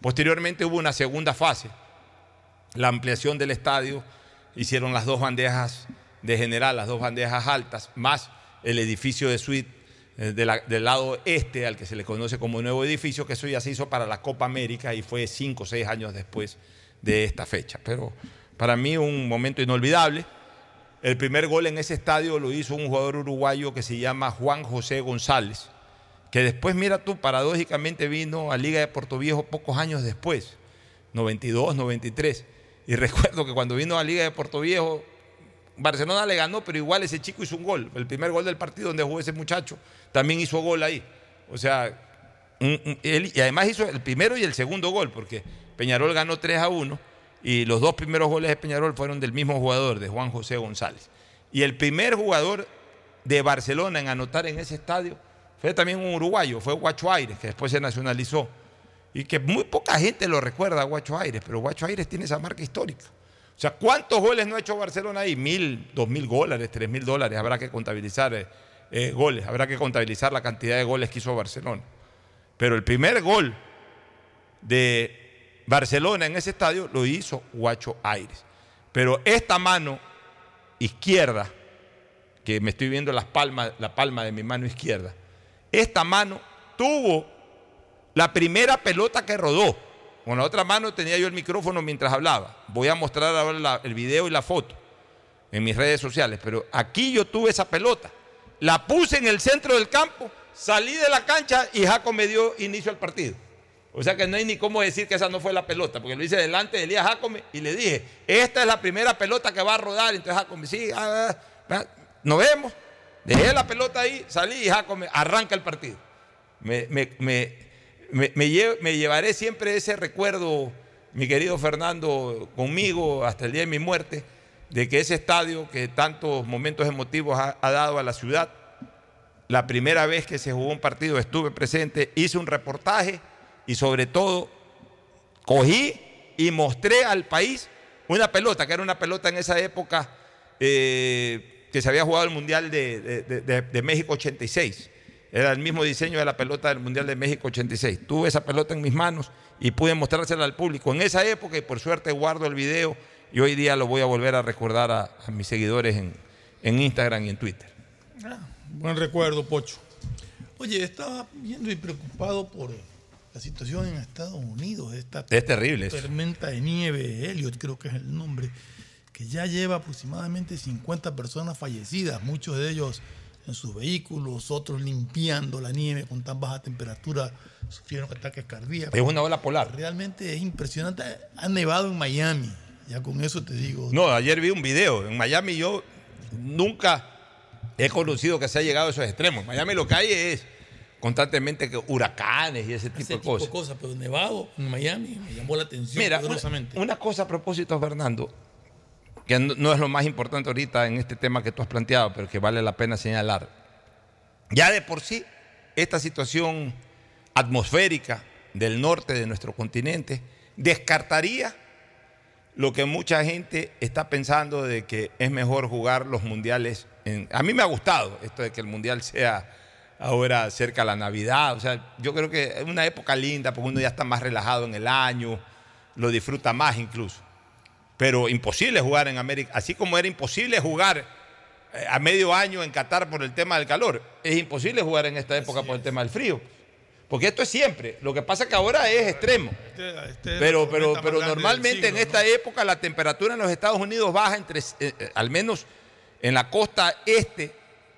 Posteriormente hubo una segunda fase, la ampliación del estadio, hicieron las dos bandejas de general, las dos bandejas altas, más el edificio de suite eh, del lado este, al que se le conoce como nuevo edificio, que eso ya se hizo para la Copa América y fue cinco o seis años después de esta fecha. Pero para mí un momento inolvidable. El primer gol en ese estadio lo hizo un jugador uruguayo que se llama Juan José González, que después, mira tú, paradójicamente vino a Liga de Puerto Viejo pocos años después, 92, 93. Y recuerdo que cuando vino a Liga de Puerto Viejo, Barcelona le ganó, pero igual ese chico hizo un gol. El primer gol del partido donde jugó ese muchacho, también hizo gol ahí. O sea, él- y además hizo el primero y el segundo gol, porque Peñarol ganó 3 a 1 y los dos primeros goles de Peñarol fueron del mismo jugador, de Juan José González. Y el primer jugador de Barcelona en anotar en ese estadio fue también un uruguayo, fue Guacho Aires, que después se nacionalizó. Y que muy poca gente lo recuerda a Guacho Aires, pero Guacho Aires tiene esa marca histórica. O sea, ¿cuántos goles no ha hecho Barcelona ahí? Mil, dos mil dólares, tres mil dólares. Habrá que contabilizar eh, eh, goles, habrá que contabilizar la cantidad de goles que hizo Barcelona. Pero el primer gol de Barcelona en ese estadio lo hizo Guacho Aires. Pero esta mano izquierda, que me estoy viendo las palmas, la palma de mi mano izquierda, esta mano tuvo la primera pelota que rodó. Con la otra mano tenía yo el micrófono mientras hablaba. Voy a mostrar ahora el video y la foto en mis redes sociales. Pero aquí yo tuve esa pelota. La puse en el centro del campo, salí de la cancha y Jaco me dio inicio al partido. O sea que no hay ni cómo decir que esa no fue la pelota, porque lo hice delante de Elías Jacome y le dije, esta es la primera pelota que va a rodar. Entonces Jacome, sí, ah, ah, ah, nos vemos. Dejé la pelota ahí, salí y Jacome arranca el partido. Me, me- me- me- me lle- me llevaré siempre ese recuerdo, mi querido Fernando, conmigo hasta el día de mi muerte, de que ese estadio que tantos momentos emotivos ha, ha dado a la ciudad, la primera vez que se jugó un partido estuve presente, hice un reportaje y sobre todo cogí y mostré al país una pelota, que era una pelota en esa época eh, que se había jugado el Mundial de, de- de- de México 86. Era el mismo diseño de la pelota del Mundial de México 86. Tuve esa pelota en mis manos y pude mostrársela al público en esa época y por suerte guardo el video y hoy día lo voy a volver a recordar a, mis seguidores en, en Instagram y en Twitter. Buen recuerdo, Pocho. Oye, estaba viendo y preocupado por la situación en Estados Unidos. Esta Es terrible tormenta de nieve, Elliot creo que es el nombre, que ya lleva aproximadamente 50 personas fallecidas, muchos de ellos en sus vehículos, otros limpiando la nieve con tan baja temperatura, sufrieron ataques cardíacos. Es una ola polar. Realmente es impresionante. Ha nevado en Miami, ya con eso te digo. No, ayer vi un video. En Miami yo nunca he conocido que se ha llegado a esos extremos. En Miami lo que hay es constantemente que huracanes y ese tipo ese de tipo cosas. cosas, pero nevado en Miami me llamó la atención Mira, una, cosa a propósito, Fernando, que no, no es lo más importante ahorita en este tema que tú has planteado, pero que vale la pena señalar. Ya de por sí, esta situación atmosférica del norte de nuestro continente descartaría lo que mucha gente está pensando de que es mejor jugar los mundiales. en- a mí me ha gustado esto de que el mundial sea ahora cerca la Navidad. O sea, yo creo que es una época linda porque uno ya está más relajado en el año. lo disfruta más incluso. Pero imposible jugar en América, así como era imposible jugar eh, a medio año en Qatar por el tema del calor, es imposible jugar en esta época por el tema del frío. Porque esto es siempre. Lo que pasa es que ahora es extremo. Este- este es Pero, pero, pero normalmente en esta época la temperatura en los Estados Unidos baja entre, eh, eh, al menos en la costa este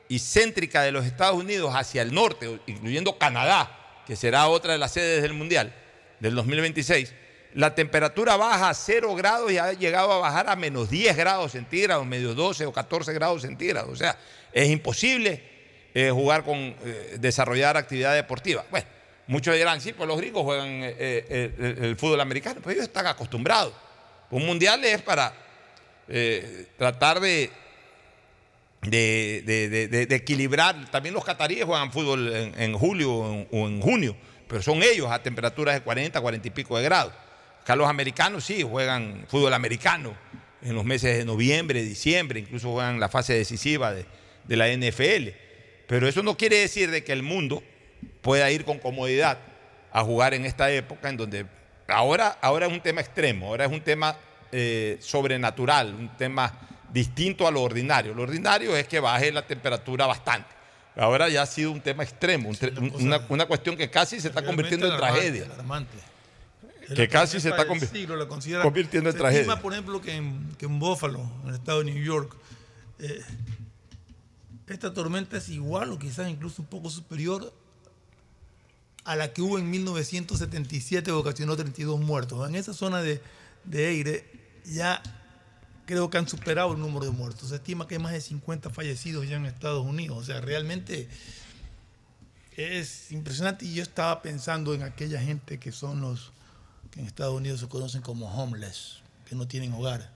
y céntrica de los Estados Unidos hacia el norte, incluyendo Canadá, que será otra de las sedes del Mundial del 2026, la temperatura baja a 0 grados y ha llegado a bajar a menos 10 grados centígrados, medio 12 o 14 grados centígrados. O sea, es imposible eh, jugar con, eh, desarrollar actividad deportiva. Bueno, muchos dirán, sí, pues los gringos juegan eh, el, fútbol americano, pues ellos están acostumbrados. Un mundial es para tratar de, de, de- de- equilibrar. También los cataríes juegan fútbol en, julio o en, o en junio, pero son ellos a temperaturas de 40, 40 y pico de grados. Acá los americanos sí juegan fútbol americano en los meses de noviembre, diciembre, incluso juegan la fase decisiva de, de la NFL. Pero eso no quiere decir de que el mundo pueda ir con comodidad a jugar en esta época en donde ahora, ahora es un tema extremo, ahora es un tema eh, sobrenatural, un tema distinto a lo ordinario. Lo ordinario es que baje la temperatura bastante. Ahora ya ha sido un tema extremo, un tre- una, una cuestión que casi se está convirtiendo en tragedia. alarmante. Que casi se está siglo, la convirtiendo en tragedia. estima, por ejemplo, que en, que en Buffalo, en el estado de New York, eh, esta tormenta es igual o quizás incluso un poco superior a la que hubo en 1977 que ocasionó 32 muertos. En esa zona de, de Eire ya creo que han superado el número de muertos. Se estima que hay más de 50 fallecidos ya en Estados Unidos. O sea, realmente es impresionante. Y yo estaba pensando en aquella gente que son los que en Estados Unidos se conocen como homeless, que no tienen hogar.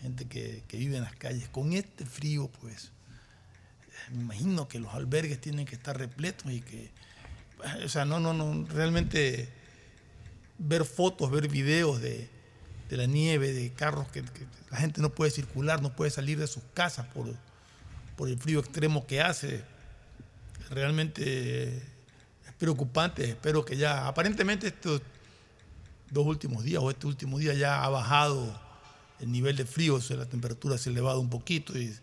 Gente que, que vive en las calles. Con este frío, pues, me imagino que los albergues tienen que estar repletos y que, o sea, no, no, no, realmente ver fotos, ver videos de, de la nieve, de carros que, la gente no puede circular, no puede salir de sus casas por, por el frío extremo que hace. Realmente es preocupante. Espero que ya, aparentemente estos dos últimos días o este último día ya ha bajado el nivel de frío, o sea, la temperatura se ha elevado un poquito y,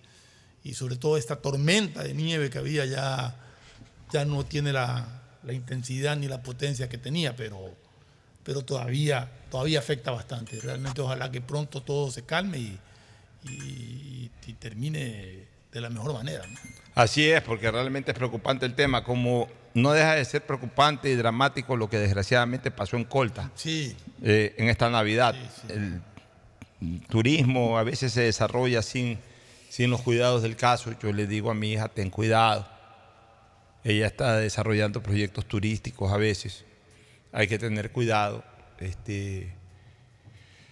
sobre todo esta tormenta de nieve que había ya, ya no tiene la intensidad ni la potencia que tenía, pero, pero todavía, todavía afecta bastante. Realmente ojalá que pronto todo se calme y, y- y termine de la mejor manera. ¿no? Así es, porque realmente es preocupante el tema, como no deja de ser preocupante y dramático lo que desgraciadamente pasó en Colta Sí. eh, en esta Navidad. El turismo a veces se desarrolla sin, sin los cuidados del caso. Yo le digo a mi hija, ten cuidado. Ella está desarrollando proyectos turísticos a veces. Hay que tener cuidado. Este,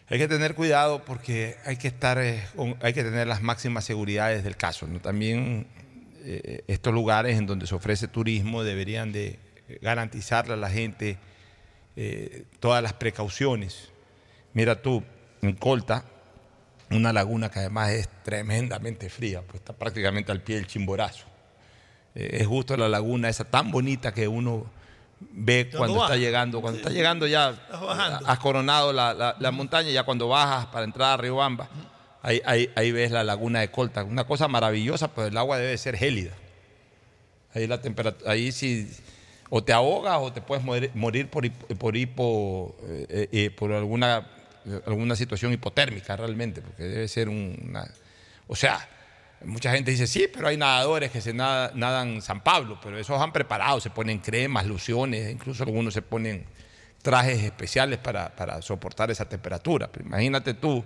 hay que tener cuidado porque hay que estar, eh, hay que tener las máximas seguridades del caso. También eh, estos lugares en donde se ofrece turismo deberían de garantizarle a la gente eh, todas las precauciones. Mira tú, en Colta, una laguna que además es tremendamente fría, pues está prácticamente al pie del Chimborazo. Eh, es justo la laguna esa tan bonita que uno ve Cuando está llegando, cuando está llegando ya bajando. has coronado la, la- la montaña, ya cuando bajas para entrar a Riobamba, ahí, ahí, ahí ves la laguna de Colta, una cosa maravillosa, pues el agua debe ser gélida. Ahí la temperatura, ahí sí, o te ahogas o te puedes morir, morir por, por hipo, eh, eh, por alguna, alguna situación hipotérmica realmente, porque debe ser una, o sea, mucha gente dice, sí, pero hay nadadores que se nada- nadan San Pablo, pero esos han preparado, se ponen cremas, lociones, incluso algunos se ponen trajes especiales para, soportar esa temperatura. Pero imagínate tú,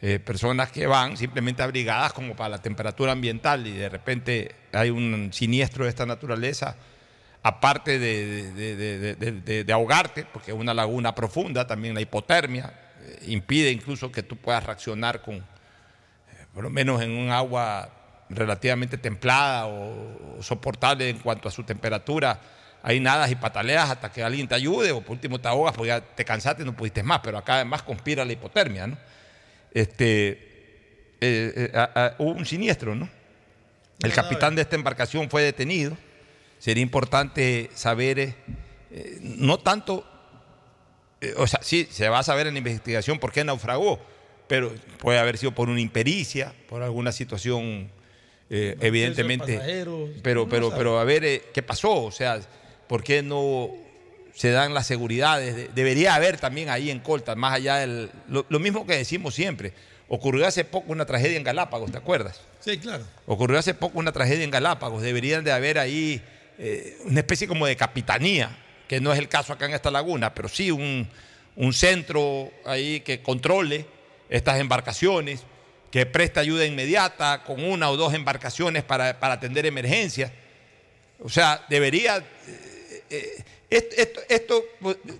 eh, personas que van simplemente abrigadas como para la temperatura ambiental y de repente hay un siniestro de esta naturaleza, aparte de, ahogarte, porque es una laguna profunda, también la hipotermia eh, impide incluso que tú puedas reaccionar con, por lo menos en un agua relativamente templada o, o soportable en cuanto a su temperatura. Ahí nadas y pataleas hasta que alguien te ayude o por último te ahogas porque ya te cansaste y no pudiste más, pero acá además conspira la hipotermia, ¿no? Este, eh, eh, a- a- hubo un siniestro, ¿no? El capitán de esta embarcación fue detenido. Sería importante saber, eh, no tanto o sea, sí, se va a saber en la investigación por qué naufragó, pero puede haber sido por una impericia, por alguna situación, eh, evidentemente. Pero, pero, pero a ver, eh, ¿qué pasó? O sea, ¿por qué no se dan las seguridades? De- debería haber también ahí en Colta, más allá del. Lo, lo mismo que decimos siempre. Ocurrió hace poco una tragedia en Galápagos, ¿te acuerdas? Sí, claro. Ocurrió hace poco una tragedia en Galápagos. Deberían de haber ahí eh, una especie como de capitanía, que no es el caso acá en esta laguna, pero sí un, un centro ahí que controle estas embarcaciones, que preste ayuda inmediata con una o dos embarcaciones para, para atender emergencias. O sea, debería... eh, eh, esto, esto- esto,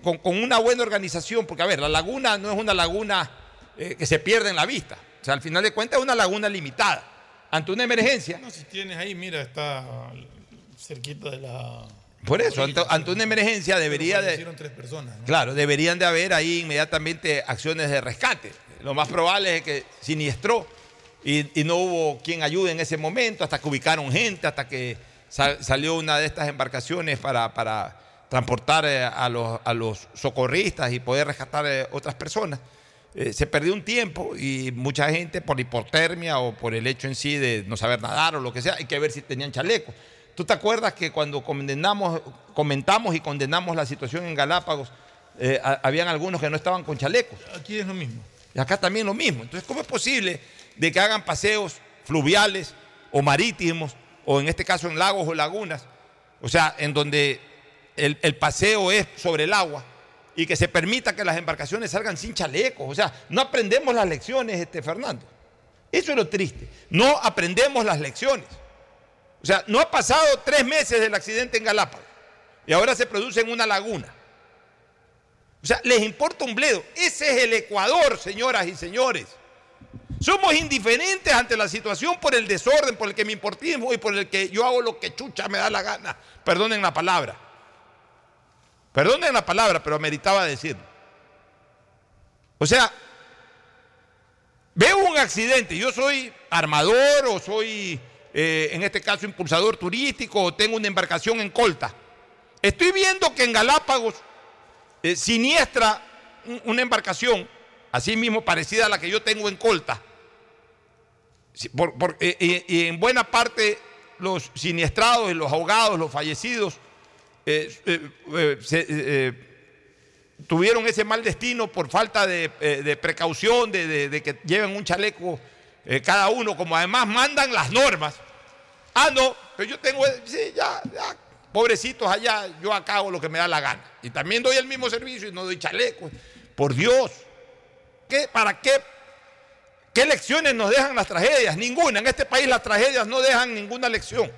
con, con una buena organización, porque a ver, la laguna no es una laguna eh, que se pierde en la vista. O sea, al final de cuentas es una laguna limitada. Ante una emergencia, No, si tienes ahí, mira, está cerquita de la. por eso, ante, ante una emergencia debería de... Tres personas. ¿no? Claro, deberían de haber ahí inmediatamente acciones de rescate. Lo más probable es que siniestró y, no hubo quien ayude en ese momento, hasta que ubicaron gente, hasta que sal- salió una de estas embarcaciones para, transportar eh, a, los, a socorristas y poder rescatar eh, otras personas. Eh, se perdió un tiempo y mucha gente por hipotermia o por el hecho en sí de no saber nadar o lo que sea, hay que ver si tenían chalecos. ¿Tú te acuerdas que cuando condenamos, comentamos y condenamos la situación en Galápagos, a- habían algunos que no estaban con chalecos? Aquí es lo mismo. Y acá también lo mismo. Entonces, ¿cómo es posible de que hagan paseos fluviales o marítimos, o en este caso en lagos o lagunas, o sea, en donde el, paseo es sobre el agua y que se permita que las embarcaciones salgan sin chalecos? O sea, no aprendemos las lecciones, este Fernando. Eso es lo triste. No aprendemos las lecciones. O sea, no ha pasado tres meses del accidente en Galápagos y ahora se produce en una laguna. O sea, les importa un bledo. Ese es el Ecuador, señoras y señores. Somos indiferentes ante la situación por el desorden, por el que me importismo y por el que yo hago lo que chucha me da la gana. Perdonen la palabra. Perdonen la palabra, pero meritaba decirlo. O sea, veo un accidente, yo soy armador o soy, eh, en este caso, impulsador turístico o tengo una embarcación en colta. Estoy viendo que en Galápagos eh, siniestra un- una embarcación, así mismo parecida a la que yo tengo en Colta. Por- por- eh, eh, y en buena parte los siniestrados, los ahogados, los fallecidos, tuvieron ese mal destino por falta de, de precaución, de, de- que lleven un chaleco cada uno, como además mandan las normas. Ah, no, pero yo tengo, sí, ya, ya, pobrecitos allá, yo acá hago lo que me da la gana. Y también doy el mismo servicio y no doy chalecos. Por Dios, ¿qué, ¿para qué? ¿Qué lecciones nos dejan las tragedias? Ninguna. En este país las tragedias no dejan ninguna lección.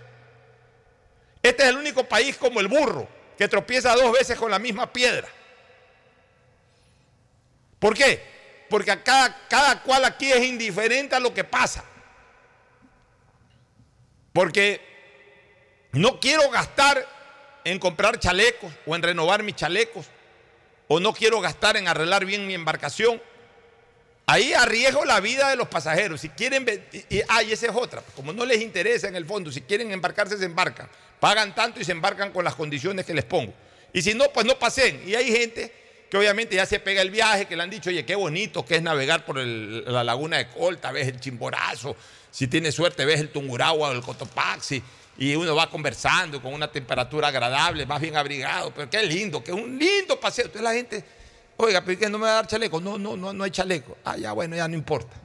Este es el único país como el burro, que tropieza dos veces con la misma piedra. ¿Por qué? Porque cada, cada cual aquí es indiferente a lo que pasa. Porque no quiero gastar en comprar chalecos o en renovar mis chalecos, o no quiero gastar en arreglar bien mi embarcación. Ahí arriesgo la vida de los pasajeros. Si quieren, y, ah, y esa es otra. Como no les interesa en el fondo, si quieren embarcarse, se embarcan. Pagan tanto y se embarcan con las condiciones que les pongo. Y si no, pues no pasen. Y hay gente que obviamente ya se pega el viaje, que le han dicho, oye, qué bonito que es navegar por la laguna de Colta, ves el Chimborazo, si tienes suerte ves el Tungurahua o el Cotopaxi, y uno va conversando con una temperatura agradable, más bien abrigado, pero qué lindo, que es un lindo paseo. Entonces la gente, oiga, pero ¿qué no me va a dar chaleco? No, no, no, no hay chaleco. Ah, ya, bueno, ya no importa.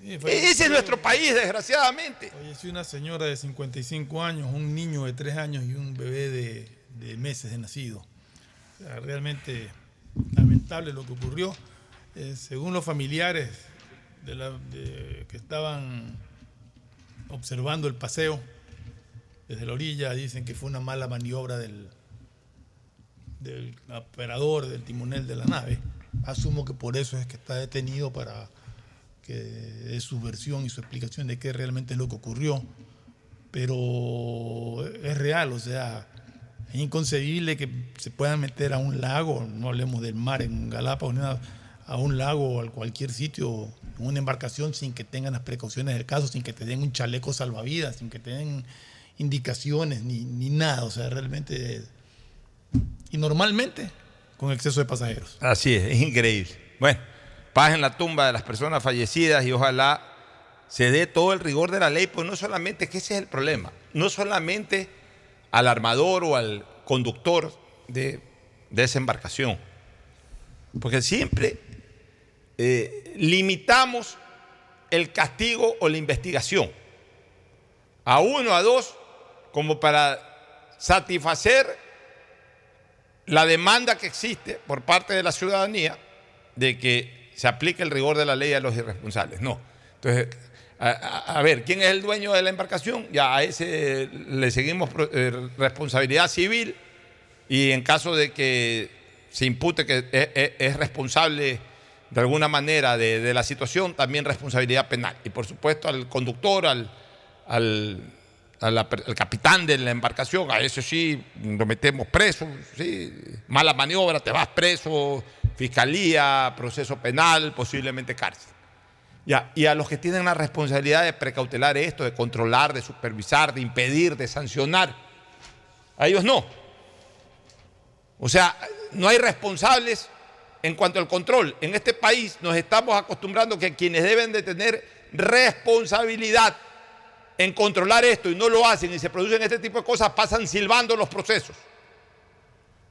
Sí, Ese es nuestro país, desgraciadamente. Falleció una señora de 55 años, un niño de 3 años y un bebé de, de meses de nacido. O sea, realmente lamentable lo que ocurrió. Eh, según los familiares de la- de- que estaban observando el paseo desde la orilla, dicen que fue una mala maniobra del, operador, del timonel de la nave. Asumo que por eso es que está detenido para que dé su versión y su explicación de qué realmente es lo que ocurrió. Pero es real, o sea, es inconcebible que se puedan meter a un lago, no hablemos del mar en Galápagos, a un lago o a cualquier sitio, una embarcación sin que tengan las precauciones del caso, sin que te den un chaleco salvavidas, sin que te den indicaciones ni, ni nada, o sea, realmente... Y normalmente con exceso de pasajeros. Así es, es increíble. Bueno, paz en la tumba de las personas fallecidas y ojalá se dé todo el rigor de la ley, pues no solamente, que ese es el problema, no solamente al armador o al conductor de, de esa embarcación, porque siempre eh, limitamos el castigo o la investigación a uno, a dos, como para satisfacer la demanda que existe por parte de la ciudadanía de que se aplique el rigor de la ley a los irresponsables. No. Entonces, a, ver, ¿quién es el dueño de la embarcación? Ya a ese le seguimos eh, responsabilidad civil y en caso de que se impute que es, es- es responsable de alguna manera de, la situación, también responsabilidad penal. Y por supuesto al conductor, al, al capitán de la embarcación, a ese sí lo metemos preso, mala maniobra, te vas preso, fiscalía, proceso penal, posiblemente cárcel. Y a los que tienen la responsabilidad de precautelar esto, de controlar, de supervisar, de impedir, de sancionar, a ellos no. O sea, no hay responsables en cuanto al control. En este país nos estamos acostumbrando que quienes deben de tener responsabilidad en controlar esto y no lo hacen y se producen este tipo de cosas, pasan silbando los procesos.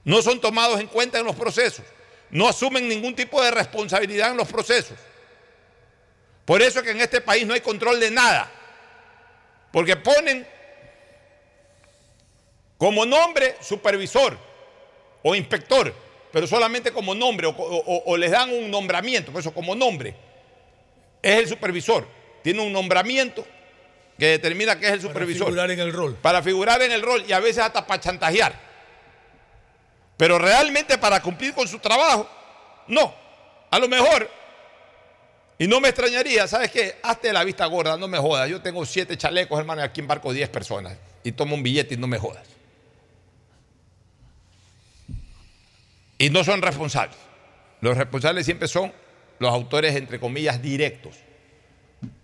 No son tomados en cuenta en los procesos. No asumen ningún tipo de responsabilidad en los procesos. Por eso es que en este país no hay control de nada. Porque ponen como nombre supervisor o inspector, pero solamente como nombre o, o- les dan un nombramiento, por eso como nombre. Es el supervisor. Tiene un nombramiento que determina que es el supervisor. figurar en el rol. Para figurar en el rol y a veces hasta para chantajear. Pero realmente para cumplir con su trabajo, no. A lo mejor, y no me extrañaría, ¿sabes qué? Hazte la vista gorda, no me jodas. Yo tengo siete chalecos, hermano, y aquí embarco 10 personas. Y tomo un billete y no me jodas. Y no son responsables. Los responsables siempre son los autores, entre comillas, directos.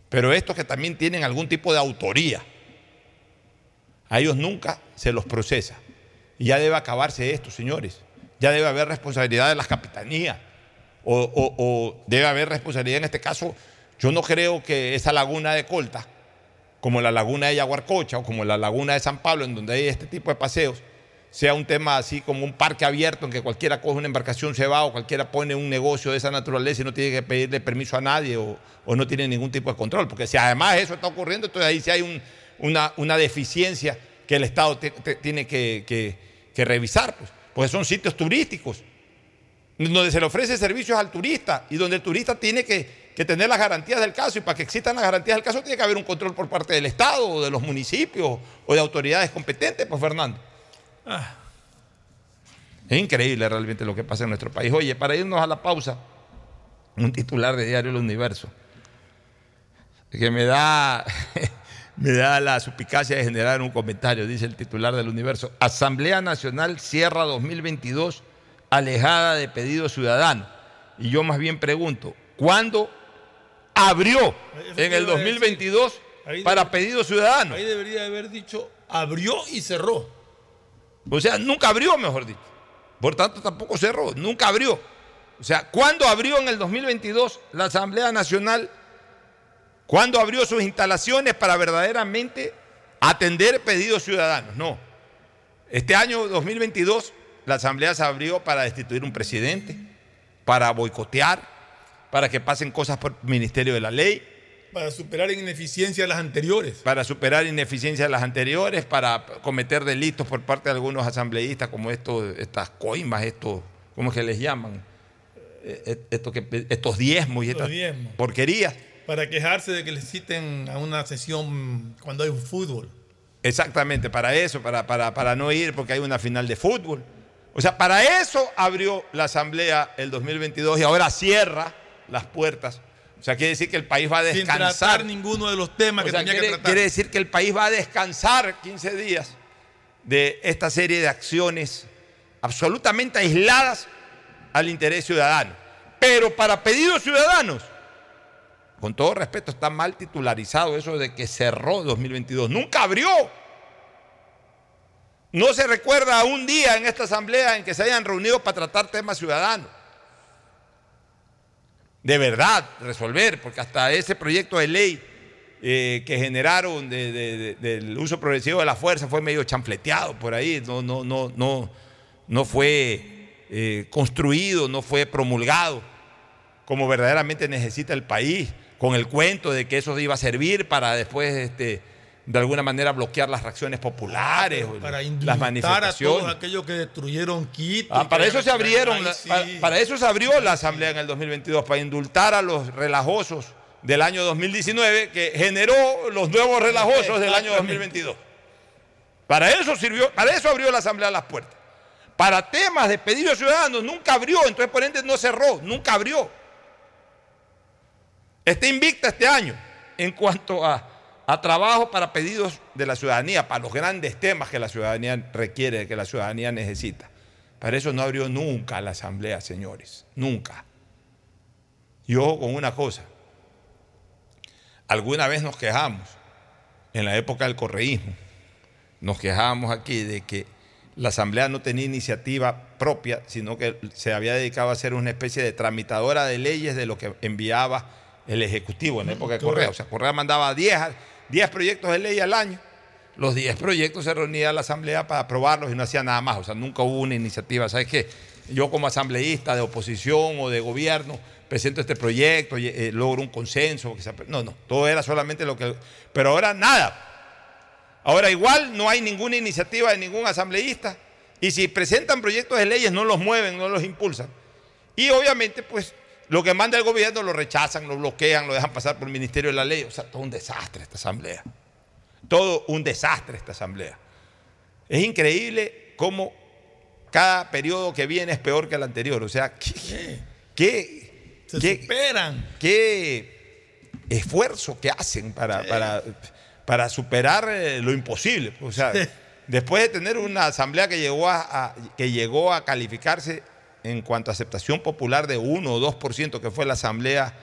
Pero estos que también tienen algún tipo de autoría, a ellos nunca se los procesa. Y ya debe acabarse esto, señores. Ya debe haber responsabilidad de las capitanías. O, debe haber responsabilidad en este caso. Yo no creo que esa laguna de Colta, como la laguna de Yaguarcocha o como la laguna de San Pablo, en donde hay este tipo de paseos, sea un tema así como un parque abierto en que cualquiera coge una embarcación, se va o cualquiera pone un negocio de esa naturaleza y no tiene que pedirle permiso a nadie o, no tiene ningún tipo de control. Porque si además eso está ocurriendo, entonces ahí sí hay un- una, deficiencia que el Estado tiene que revisar, pues, porque son sitios turísticos donde se le ofrece servicios al turista y donde el turista tiene que, que tener las garantías del caso y para que existan las garantías del caso tiene que haber un control por parte del Estado o de los municipios o de autoridades competentes, pues Fernando. Es increíble realmente lo que pasa en nuestro país. Oye, para irnos a la pausa, un titular de Diario El Universo que me da, me da la suspicacia de generar un comentario, dice el titular del Universo. Asamblea Nacional cierra 2022 alejada de pedido ciudadano. Y yo más bien pregunto, ¿cuándo abrió en el 2022 Ahí para pedido ciudadano? Ahí debería haber dicho abrió y cerró. O sea, nunca abrió, mejor dicho. Por tanto, tampoco cerró, nunca abrió. O sea, ¿cuándo abrió en el 2022 la Asamblea Nacional? ¿Cuándo abrió sus instalaciones para verdaderamente atender pedidos ciudadanos? No. Este año 2022 la Asamblea se abrió para destituir un presidente, para boicotear, para que pasen cosas por el Ministerio de la Ley, Para superar en ineficiencia las anteriores. para superar ineficiencias de las anteriores, para cometer delitos por parte de algunos asambleístas, como estos, estas coimas, estos, ¿cómo es que les llaman? Eh, eh, Esto que, estos diezmos y estas diezmos. porquerías. Para quejarse de que les citen a una sesión cuando hay un fútbol. Exactamente, para eso, para, para, para no ir porque hay una final de fútbol. O sea, para eso abrió la Asamblea el 2022 y ahora cierra las puertas. O sea, quiere decir que el país va a Sin descansar. tratar ninguno de los temas O que sea, tenía quiere, que tratar. quiere decir que el país va a descansar 15 días de esta serie de acciones absolutamente aisladas al interés ciudadano. Pero para pedidos ciudadanos, con todo respeto, está mal titularizado eso de que cerró 2022. Nunca abrió. No se recuerda un día en esta asamblea en que se hayan reunido para tratar temas ciudadanos. De verdad, resolver, porque hasta ese proyecto de ley eh, que generaron de- de- de- del uso progresivo de la fuerza fue medio chanfleteado por ahí, no, no, no, no, no fue eh, construido, no fue promulgado como verdaderamente necesita el país, con el cuento de que eso iba a servir para después este, de alguna manera bloquear las reacciones populares, o Para las indultar a todos manifestaciones. aquellos que destruyeron Quito. Ah, para eso se abrieron, la- para eso se abrió la asamblea en el 2022, para indultar a los relajosos del año 2019 que generó los nuevos relajosos del año 2022. Para eso sirvió, para eso abrió la asamblea las puertas. Para temas de pedidos ciudadanos nunca abrió, entonces por ende no cerró, nunca abrió. Está invicta este año en cuanto a, a trabajo para pedidos de la ciudadanía, para los grandes temas que la ciudadanía requiere, que la ciudadanía necesita. Para eso no abrió nunca la asamblea, señores, nunca. Y ojo con una cosa, alguna vez nos quejamos, en la época del correísmo, nos quejábamos aquí de que la Asamblea no tenía iniciativa propia, sino que se había dedicado a ser una especie de tramitadora de leyes de lo que enviaba el Ejecutivo en la época de Correa. O sea, Correa mandaba 10, a- 10 proyectos de ley al año. Los 10 proyectos se reunía la Asamblea para aprobarlos y no hacía nada más. O sea, nunca hubo una iniciativa. ¿Sabes qué? Yo como asambleísta de oposición o de gobierno presento este proyecto, eh, logro un consenso. No, no, todo era solamente lo que... Pero ahora nada. Ahora igual no hay ninguna iniciativa de ningún asambleísta y si presentan proyectos de leyes no los mueven, no los impulsan. Y obviamente pues lo que manda el gobierno lo rechazan, lo bloquean, lo dejan pasar por el Ministerio de la Ley. O sea, todo un desastre esta asamblea. Todo un desastre esta asamblea. Es increíble cómo cada periodo que viene es peor que el anterior. O sea, ¿qué, qué, Se qué- superan. qué esfuerzo que hacen para, para, para superar eh, lo imposible. O sea, después de tener una asamblea que llegó a, a- que llegó a calificarse en cuanto a aceptación popular de 1 o 2%, que fue la asamblea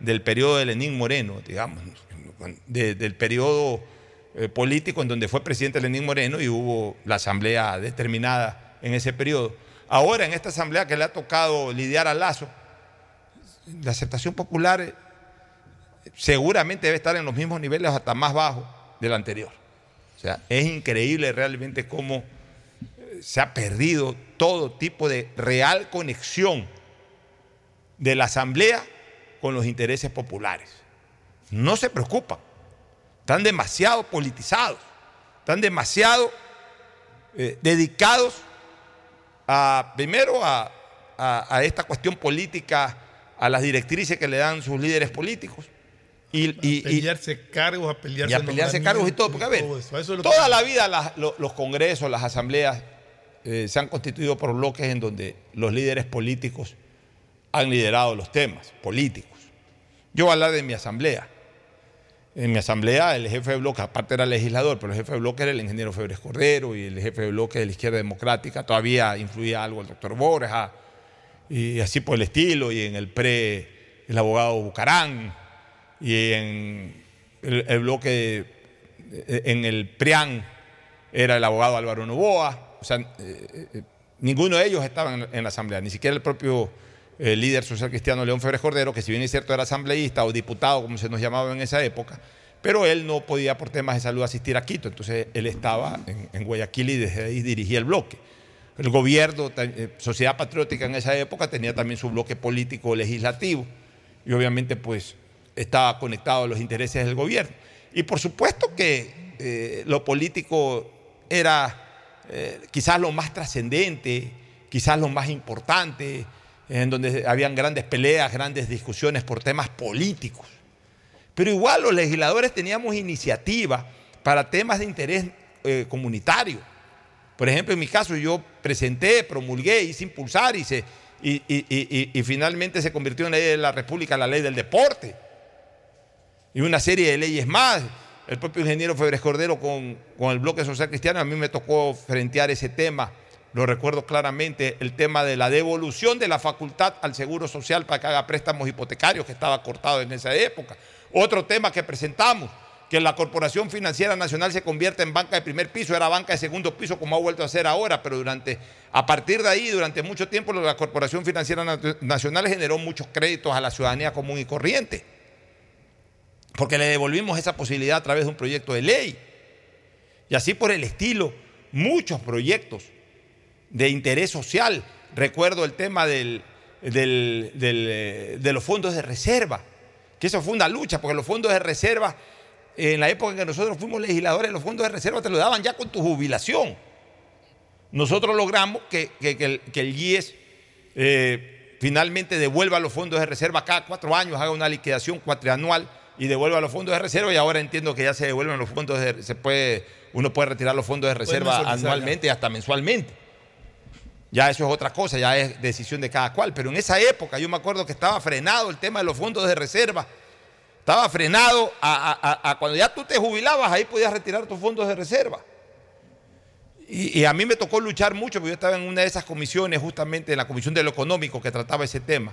del periodo de Lenín Moreno, digamos, de- del periodo eh, político en donde fue presidente Lenín Moreno y hubo la asamblea determinada en ese periodo. Ahora, en esta asamblea que le ha tocado lidiar a Lazo, la aceptación popular eh, seguramente debe estar en los mismos niveles hasta más bajos del anterior. O sea, es increíble realmente cómo se ha perdido todo tipo de real conexión de la Asamblea con los intereses populares. No se preocupan. Están demasiado politizados. Están demasiado eh, dedicados a, primero a, a- a esta cuestión política, a las directrices que le dan sus líderes políticos. Y, y- y- pelearse cargos, a pelearse y a pelearse cargos y todo. Porque, a ver, todo eso. Eso es lo toda que- la vida las- los congresos, las asambleas eh, se han constituido por bloques en donde los líderes políticos han liderado los temas políticos. Yo voy a hablar de mi asamblea. En mi asamblea el jefe de bloque, aparte era legislador, pero el jefe de bloque era el ingeniero Febres Cordero y el jefe de bloque de la izquierda democrática todavía influía algo el doctor Borja y así por el estilo, y en el PRE el abogado Bucarán, y en el, bloque, de- en el PRIAN era el abogado Álvaro Novoa, sea, eh, eh, ninguno de ellos estaba en, la asamblea, ni siquiera el propio eh, líder social cristiano León Febres Cordero, que si bien es cierto era asambleísta o diputado, como se nos llamaba en esa época, pero él no podía por temas de salud asistir a Quito, entonces él estaba en, Guayaquil y desde ahí dirigía el bloque. El gobierno, Sociedad Patriótica en esa época tenía también su bloque político legislativo y obviamente pues estaba conectado a los intereses del gobierno. Y por supuesto que lo político era eh, quizás lo más trascendente, quizás lo más importante, en donde habían grandes peleas, grandes discusiones por temas políticos. Pero igual los legisladores teníamos iniciativa para temas de interés eh, comunitario. Por ejemplo, en mi caso yo presenté, promulgué, hice impulsar y, se, y- y finalmente se convirtió en ley de la República la ley del deporte. Y una serie de leyes más. El propio ingeniero Febres Cordero con, con el bloque social cristiano, a mí me tocó frentear ese tema. Lo recuerdo claramente, el tema de la devolución de la facultad al Seguro Social para que haga préstamos hipotecarios, que estaba cortado en esa época. Otro tema que presentamos, que la Corporación Financiera Nacional se convierta en banca de primer piso, era banca de segundo piso como ha vuelto a ser ahora, pero durante, a partir de ahí, durante mucho tiempo, la Corporación Financiera Nacional generó muchos créditos a la ciudadanía común y corriente, porque le devolvimos esa posibilidad a través de un proyecto de ley. Y así por el estilo, muchos proyectos de interés social. Recuerdo el tema del, de los fondos de reserva, que eso fue una lucha, porque los fondos de reserva en la época en que nosotros fuimos legisladores, los fondos de reserva te lo daban ya con tu jubilación. Nosotros logramos que, el, GIES eh, finalmente devuelva los fondos de reserva cada cuatro años, haga una liquidación cuatrianual y devuelva los fondos de reserva y ahora entiendo que ya se devuelven los fondos de se puede uno puede retirar los fondos de reserva anualmente y hasta mensualmente. Ya eso es otra cosa, ya es decisión de cada cual, pero en esa época yo me acuerdo que estaba frenado el tema de los fondos de reserva estaba frenado a, cuando ya tú te jubilabas, ahí podías retirar tus fondos de reserva. Y, a mí me tocó luchar mucho, porque yo estaba en una de esas comisiones, justamente en la comisión de lo económico que trataba ese tema.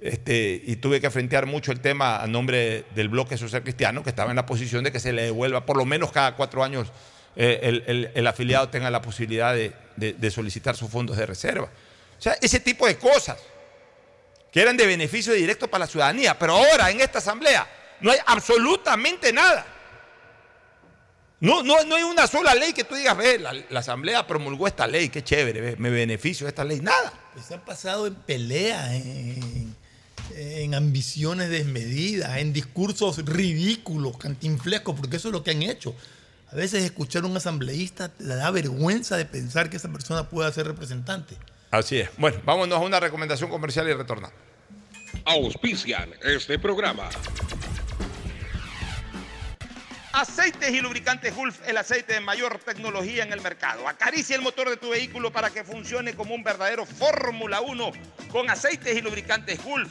Este, y tuve que frentear mucho el tema a nombre del bloque social cristiano, que estaba en la posición de que se le devuelva, por lo menos cada cuatro años, eh, el, afiliado tenga la posibilidad de, de solicitar sus fondos de reserva. O sea, ese tipo de cosas que eran de beneficio directo para la ciudadanía. Pero ahora en esta asamblea no hay absolutamente nada. No, no, no hay una sola ley que tú digas, ve, la, asamblea promulgó esta ley, qué chévere, me beneficio de esta ley. Nada. Se han pasado en pelea, en, en ambiciones desmedidas, en discursos ridículos, cantinflescos, porque eso es lo que han hecho. A veces escuchar a un asambleísta te da vergüenza de pensar que esa persona pueda ser representante. Así es. Bueno, vámonos a una recomendación comercial y retornamos. Auspician este programa. Aceites y lubricantes Gulf, el aceite de mayor tecnología en el mercado. Acaricia el motor de tu vehículo para que funcione como un verdadero Fórmula 1 con aceites y lubricantes Gulf.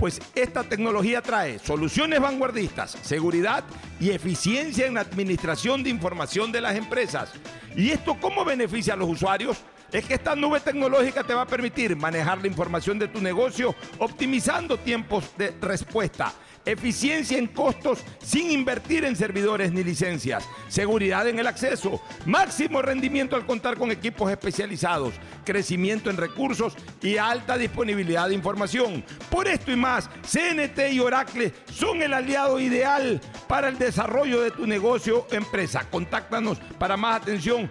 Pues esta tecnología trae soluciones vanguardistas, seguridad y eficiencia en la administración de información de las empresas. ¿Y esto cómo beneficia a los usuarios? es que esta nube tecnológica te va a permitir manejar la información de tu negocio optimizando tiempos de respuesta eficiencia en costos sin invertir en servidores ni licencias, seguridad en el acceso, máximo rendimiento al contar con equipos especializados, crecimiento en recursos y alta disponibilidad de información. Por esto y más, CNT y Oracle son el aliado ideal para el desarrollo de tu negocio o empresa. Contáctanos para más atención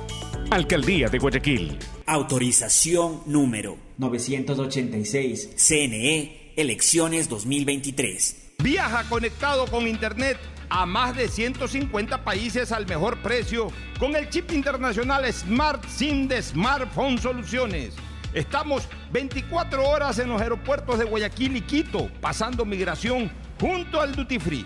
Alcaldía de Guayaquil. Autorización número 986. CNE, elecciones 2023. Viaja conectado con Internet a más de 150 países al mejor precio con el chip internacional Smart SIM de Smartphone Soluciones. Estamos 24 horas en los aeropuertos de Guayaquil y Quito, pasando migración junto al Duty Free.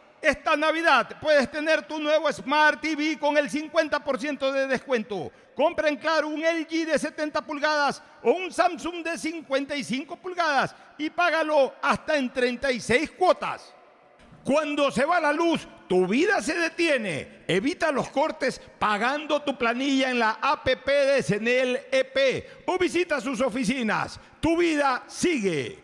Esta Navidad puedes tener tu nuevo Smart TV con el 50% de descuento. Compra en Claro un LG de 70 pulgadas o un Samsung de 55 pulgadas y págalo hasta en 36 cuotas. Cuando se va la luz, tu vida se detiene. Evita los cortes pagando tu planilla en la APP de Senel EP o visita sus oficinas. Tu vida sigue.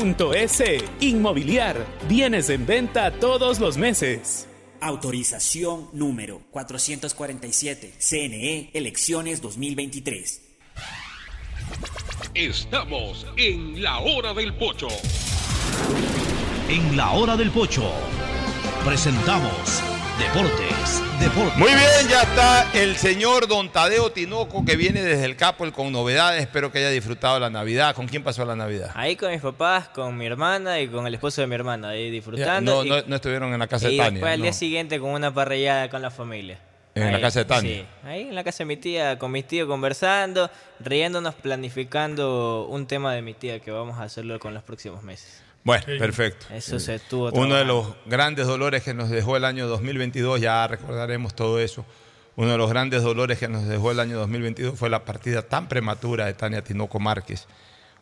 S. Inmobiliar. Bienes en venta todos los meses. Autorización número 447. CNE, elecciones 2023. Estamos en la hora del pocho. En la hora del pocho presentamos Deportes, Deportes. Muy bien, ya está el señor Don Tadeo Tinoco que viene desde el Capol con novedades. Espero que haya disfrutado la Navidad. ¿Con quién pasó la Navidad? Ahí con mis papás, con mi hermana y con el esposo de mi hermana, ahí disfrutando. No, y, no, no estuvieron en la casa y de Tania. después al no. día siguiente con una parrillada con la familia. En Ahí, la casa de Tania. Sí, ahí en la casa de mi tía, con mis tíos conversando, riéndonos, planificando un tema de mi tía que vamos a hacerlo con los próximos meses. Bueno, perfecto. Eso se estuvo Uno de los grandes dolores que nos dejó el año 2022, ya recordaremos todo eso. Uno de los grandes dolores que nos dejó el año 2022 fue la partida tan prematura de Tania Tinoco Márquez,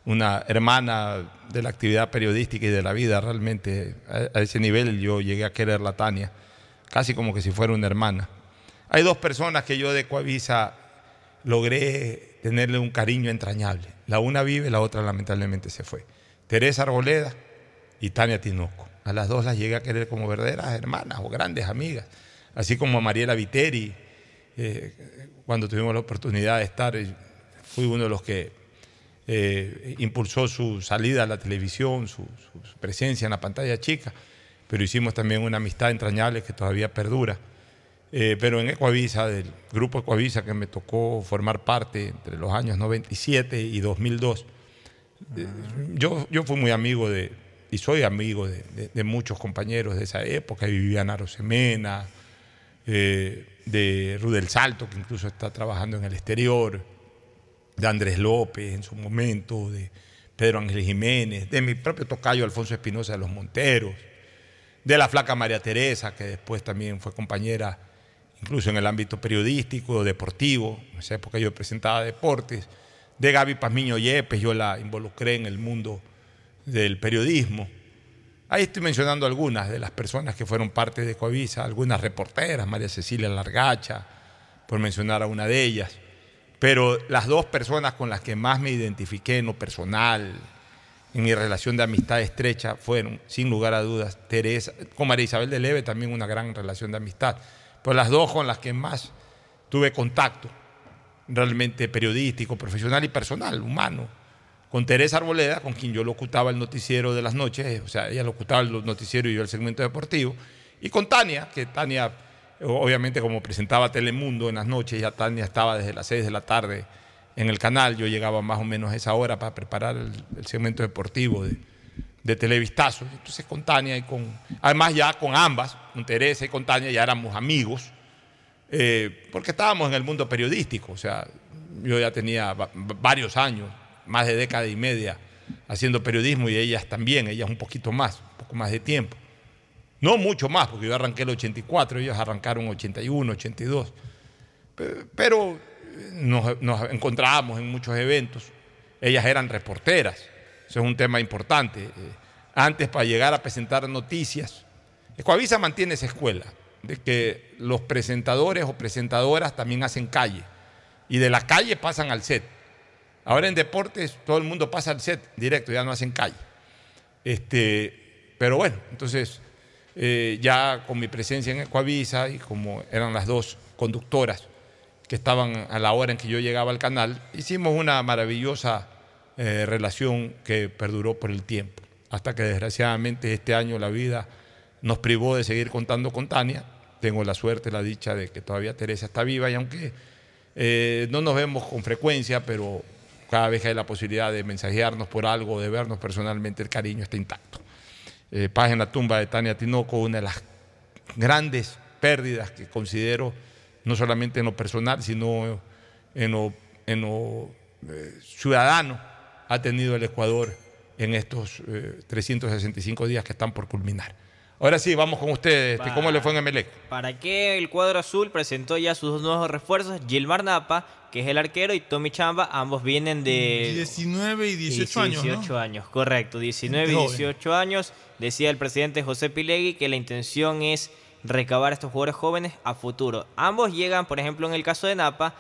una hermana de la actividad periodística y de la vida realmente. A, a ese nivel yo llegué a quererla Tania, casi como que si fuera una hermana. Hay dos personas que yo de Coavisa logré tenerle un cariño entrañable. La una vive, la otra lamentablemente se fue. Teresa Arboleda y Tania Tinoco. A las dos las llegué a querer como verdaderas hermanas o grandes amigas. Así como a Mariela Viteri, eh, cuando tuvimos la oportunidad de estar, eh, fui uno de los que eh, impulsó su salida a la televisión, su, presencia en la pantalla chica, pero hicimos también una amistad entrañable que todavía perdura. Eh, pero en Ecoavisa, del grupo Ecoavisa que me tocó formar parte entre los años 97 y 2002, eh, yo, yo fui muy amigo de, y soy amigo de, muchos compañeros de esa época, Viviana Rosemena, eh, de Rudel Salto, que incluso está trabajando en el exterior, de Andrés López en su momento, de Pedro Ángel Jiménez, de mi propio tocayo Alfonso Espinosa de los Monteros, de la flaca María Teresa, que después también fue compañera incluso en el ámbito periodístico, deportivo, en esa época yo presentaba deportes, de Gaby Pazmiño Yepes, yo la involucré en el mundo del periodismo. Ahí estoy mencionando algunas de las personas que fueron parte de Coavisa, algunas reporteras, María Cecilia Largacha, por mencionar a una de ellas. Pero las dos personas con las que más me identifiqué en lo personal, en mi relación de amistad estrecha, fueron, sin lugar a dudas, Teresa, con María Isabel de Leve también una gran relación de amistad. Pero las dos con las que más tuve contacto, realmente periodístico, profesional y personal, humano, con Teresa Arboleda, con quien yo locutaba el noticiero de las noches, o sea, ella locutaba el noticiero y yo el segmento deportivo, y con Tania, que Tania, obviamente como presentaba Telemundo en las noches, ya Tania estaba desde las 6 de la tarde en el canal, yo llegaba más o menos a esa hora para preparar el, segmento deportivo de, Televistazo, entonces con Tania y con, además ya con ambas, con Teresa y con Tania ya éramos amigos, eh, porque estábamos en el mundo periodístico, o sea, yo ya tenía va- varios años, más de década y media haciendo periodismo y ellas también, ellas un poquito más, un poco más de tiempo. No mucho más, porque yo arranqué el 84, ellos arrancaron 81, 82. Pe- Pero eh, nos, encontrábamos en muchos eventos. Ellas eran reporteras, eso es un tema importante. Eh, Antes, para llegar a presentar noticias, Ecoavisa mantiene esa escuela de que los presentadores o presentadoras también hacen calle y de la calle pasan al set. Ahora en deportes todo el mundo pasa al set directo, ya no hacen calle. Este, pero bueno, entonces eh, ya con mi presencia en Ecoavisa y como eran las dos conductoras que estaban a la hora en que yo llegaba al canal, hicimos una maravillosa eh, relación que perduró por el tiempo, hasta que desgraciadamente este año la vida nos privó de seguir contando con Tania. Tengo la suerte, la dicha de que todavía Teresa está viva y aunque eh, no nos vemos con frecuencia, pero cada vez que hay la posibilidad de mensajearnos por algo, de vernos personalmente, el cariño está intacto. Eh, paz en la tumba de Tania Tinoco, una de las grandes pérdidas que considero, no solamente en lo personal, sino en lo, en lo eh, ciudadano, ha tenido el Ecuador en estos eh, 365 días que están por culminar. Ahora sí, vamos con ustedes. este, ¿Cómo le fue en Emelec? ¿Para qué el cuadro azul presentó ya sus dos nuevos refuerzos? Gilmar Napa, que es el arquero, y Tommy Chamba, ambos vienen de 19 y 18 años, ¿no? 18 años, correcto, 19 y Gente joven. 18 años. Decía el presidente José Pilegui que la intención es recabar a estos jugadores jóvenes a futuro. Ambos llegan, por ejemplo, en el caso de Napa,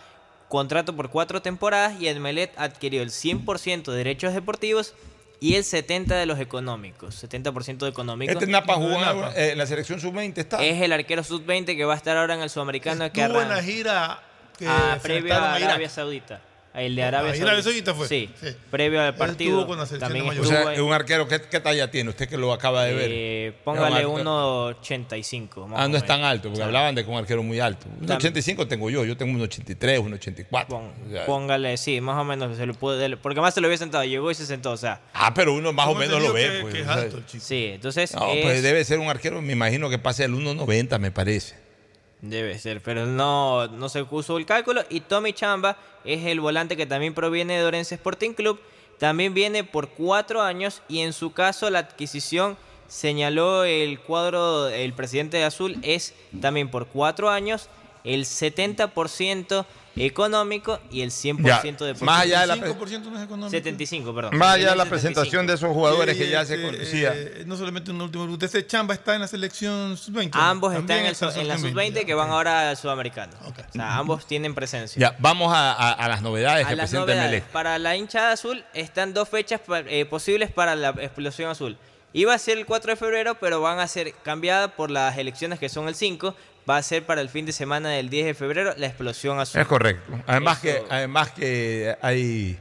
contrato por cuatro temporadas y el Melet adquirió el 100% de derechos deportivos y el 70% de los económicos. 70% de económicos. Este Napa jugó en la- eh, en la selección sub-20, está. Es el arquero sub-20 que va a estar ahora en el sudamericano que Estuvo en la gira que Ah, se previa a a. Arabia Saudita. El de Arabia Arabia Saudita fue. Sí, Sí. previo al partido. con la también de O sea, un arquero, ¿qué, qué talla tiene? Usted que lo acaba de ver. Eh, póngale arquero- 1.85. más Ah, no es tan alto, porque hablaban de que un arquero muy alto. Un Tam- 85 tengo yo, yo tengo un 83, un 84. O sea, Póngale, sí, más o menos se lo puede, porque más se lo había sentado, llegó y se sentó, o sea. ah, pero uno más o menos lo ve. pues, que- es alto el chico. Sí, entonces No, es- pues debe ser un arquero, me imagino que pase el 1.90, me parece. Debe ser, pero no, no se puso el cálculo. Y Tommy Chamba es el volante que también proviene de Orense Sporting Club. También viene por cuatro años y en su caso la adquisición señaló el cuadro, el presidente de Azul, es también por cuatro años, el 70% económico y el 100% de más allá de la- 5% no es económico. 75, perdón. Más allá de la 75. presentación de esos jugadores que ya se eh, conocía. eh, no solamente un último usted ese Chamba está en la selección sub-20. Ambos están en, el está en la sub-20. sub-20 que van ahora al sudamericano. O sea, ambos tienen presencia. Ya, vamos a, a- a las novedades A que las presenta novedades. Para la hinchada azul están dos fechas eh, posibles para la explosión azul. Iba a ser el 4 de febrero, pero van a ser cambiadas por las elecciones que son el 5. Va a ser para el fin de semana del 10 de febrero la explosión azul. Es correcto. Además Eso- que, además que hay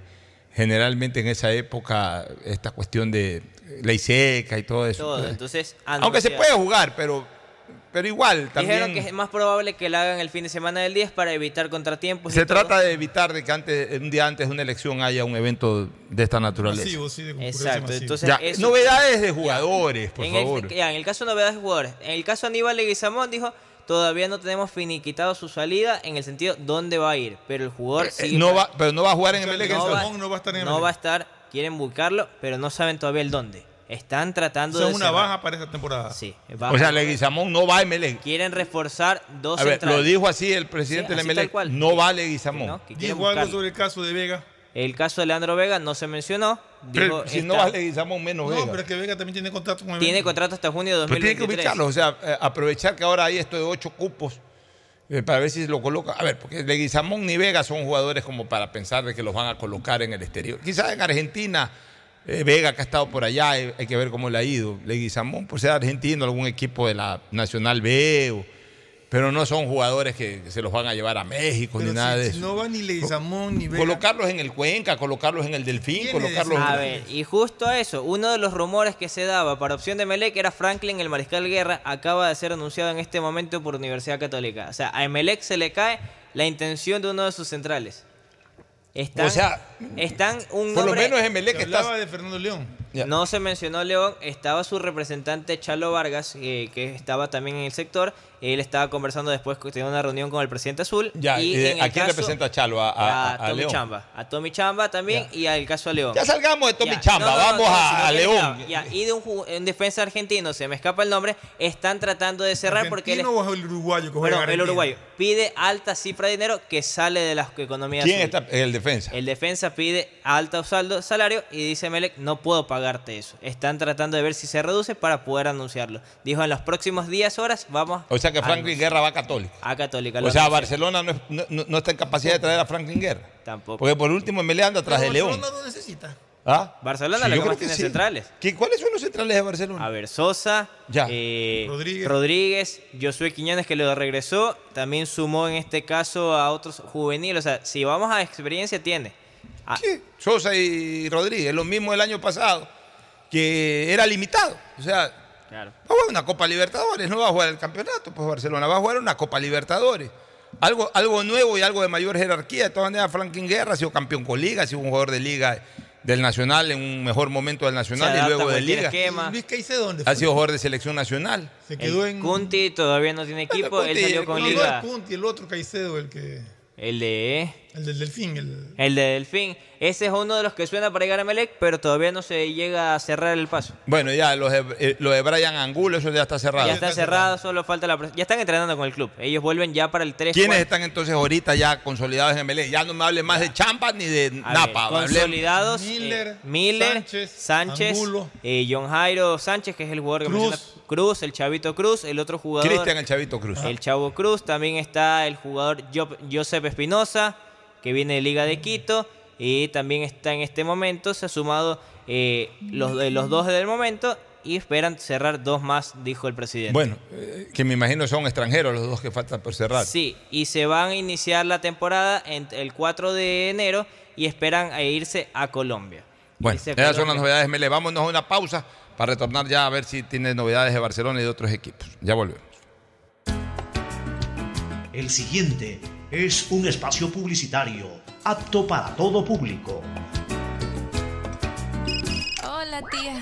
generalmente en esa época esta cuestión de ley seca y todo eso. Todo. Entonces, Aunque se puede jugar, pero, pero igual también Dijeron que es más probable que la hagan el fin de semana del 10 para evitar contratiempos. y se todo. trata de evitar de que antes, un día antes de una elección haya un evento de esta naturaleza. Masivo, sí, de concurrencia Exacto. Entonces, Ya, eso- novedades de jugadores, por en favor. El, ya, en el caso de novedades de jugadores. En el caso de Aníbal Leguizamón dijo, todavía no tenemos finiquitado su salida en el sentido dónde va a ir. Pero el jugador Eh, sigue no para- va, pero no va a jugar en O sea, Emelec. no va, Leguizamón no va a estar en no Emelec. va a estar, quieren buscarlo, pero no saben todavía el dónde. Están O tratando sea, de una cerrar. baja para esta temporada. Sí, O baja. sea, Leguizamón no va a Emelec. quieren reforzar dos A ver, centrales. lo dijo así el presidente Sí, de. No va Leguizamón. ¿no? Dijo algo sobre el caso de Vega. El caso de Leandro Vega no se mencionó. Pero Dijo, si no va Leguizamón, menos No, Vega. pero es que Vega también tiene contrato con el tiene contrato hasta junio de Pero tiene que 2023. ubicharlo, o sea, eh, aprovechar que ahora hay esto de ocho cupos eh, para ver si lo coloca. A ver, porque Leguizamón ni Vega son jugadores como para pensar de que los van a colocar en el exterior. Quizás en Argentina, eh, Vega que ha estado por allá, eh, hay que ver cómo le ha ido. Leguizamón, por ser argentino, algún equipo de la Nacional B, o- pero no son jugadores que, que se los van a llevar a México Pero ni nada si- de si eso. No va ni Leguizamón ni Vega. Colocarlos en el Cuenca, colocarlos en el Delfín, ¿Quién colocarlos A ver, y justo a eso, uno de los rumores que se daba para opción de Melec era Franklin, el mariscal Guerra, acaba de ser anunciado en este momento por Universidad Católica. O sea, a Emelec se le cae la intención de uno de sus centrales. Están, O sea, están un Por lo menos Emelec está... hablaba de Fernando León. No se mencionó León, estaba su representante Chalo Vargas, eh, que estaba también en el sector. Él estaba conversando después, que tenía una reunión con el presidente azul. Ya, y ¿y de- en ¿a el quién caso- representa Chalo? A, a- a, a Tommy León. Chamba. A Tommy Chamba también y al caso a León. Ya salgamos de Tommy Ya, Chamba, no, no, vamos no, a, León. ya, y de un, defensa argentino, se me escapa el nombre, están tratando de cerrar porque él, ¿Argentino o el uruguayo que Perdón, el uruguayo pide alta cifra de dinero que sale de la economía ¿Quién azul. está? El defensa. El defensa pide alto saldo, salario y dice Melec, no puedo pagarte eso. Están tratando de ver si se reduce para poder anunciarlo. Dijo, en los próximos días, horas, vamos O sea que Franklin. Guerra va a Católica. a Católica. O sea. Barcelona no, es- no- no- no está en capacidad de traer a Franklin Guerra. Tampoco. Porque por último Emelec anda atrás de Pero León. Barcelona no necesita. ¿Ah? Barcelona Sí, lo que más que tiene sí. centrales. ¿Qué- ¿Cuáles son los centrales de Barcelona? A ver, Sosa, Ya. eh, Rodríguez. Rodríguez. Josué Quiñones que lo regresó, también sumó en este caso a otros juveniles. O sea, si vamos a experiencia, tiene. Ah, Sí, Sosa y Rodríguez, lo mismo el año pasado, que era limitado. O sea, claro. va a jugar una Copa Libertadores, no va a jugar el campeonato, pues Barcelona va a jugar una Copa Libertadores. Algo, algo nuevo y algo de mayor jerarquía. De todas maneras, Franklin Guerra ha sido campeón con Liga, ha sido un jugador de Liga del Nacional en un mejor momento del Nacional y luego de Liga. esquema. Luis Caicedo, ¿dónde Ha fue? sido jugador de selección nacional. Se El quedó en. Kunti todavía no tiene equipo, Bueno, él salió con no, no, Liga. el Kunti, el otro Caicedo, el que. El de... El del Delfín. El, El de Delfín. Ese es uno de los que suena para llegar a Melec, pero todavía no se llega a cerrar el paso. Bueno, ya los de, eh, lo de Brian Angulo, eso ya está cerrado. Ya está cerrado, solo falta la... Ya están entrenando con el club. Ellos vuelven ya para el 3 ¿Quiénes están entonces ahorita ya consolidados en MLE? Ya no me hable más de Champa ni de A Napa. ver, consolidados. Miller, eh, Miller, Sánchez, Sánchez, Angulo. eh, John Jairo Sánchez, que es el jugador que Cruz. menciona Cruz, el Chavito Cruz, el otro jugador. Cristian el Chavito Cruz. El Chavo Cruz, también está el jugador Jo- Joseph Espinosa, que viene de Liga de Quito, y también está en este momento, se ha sumado eh, los, de los dos del momento y esperan cerrar dos más, dijo el presidente. Bueno, eh, que me imagino son extranjeros los dos que faltan por cerrar. Sí, y se van a iniciar la temporada en el 4 de enero y esperan a irse a Colombia. Bueno, esas son Colombia. las novedades, Mele. Vámonos a una pausa para retornar ya a ver si tiene novedades de Barcelona y de otros equipos. Ya volvemos. El siguiente es un espacio publicitario apto para todo público. Hola, tía.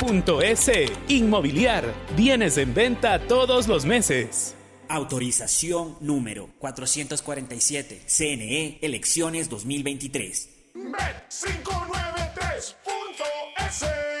www.inmobiliariapublica.es. Inmobiliar, bienes en venta todos los meses. Autorización número 447. CNE, elecciones 2023. Bet593.es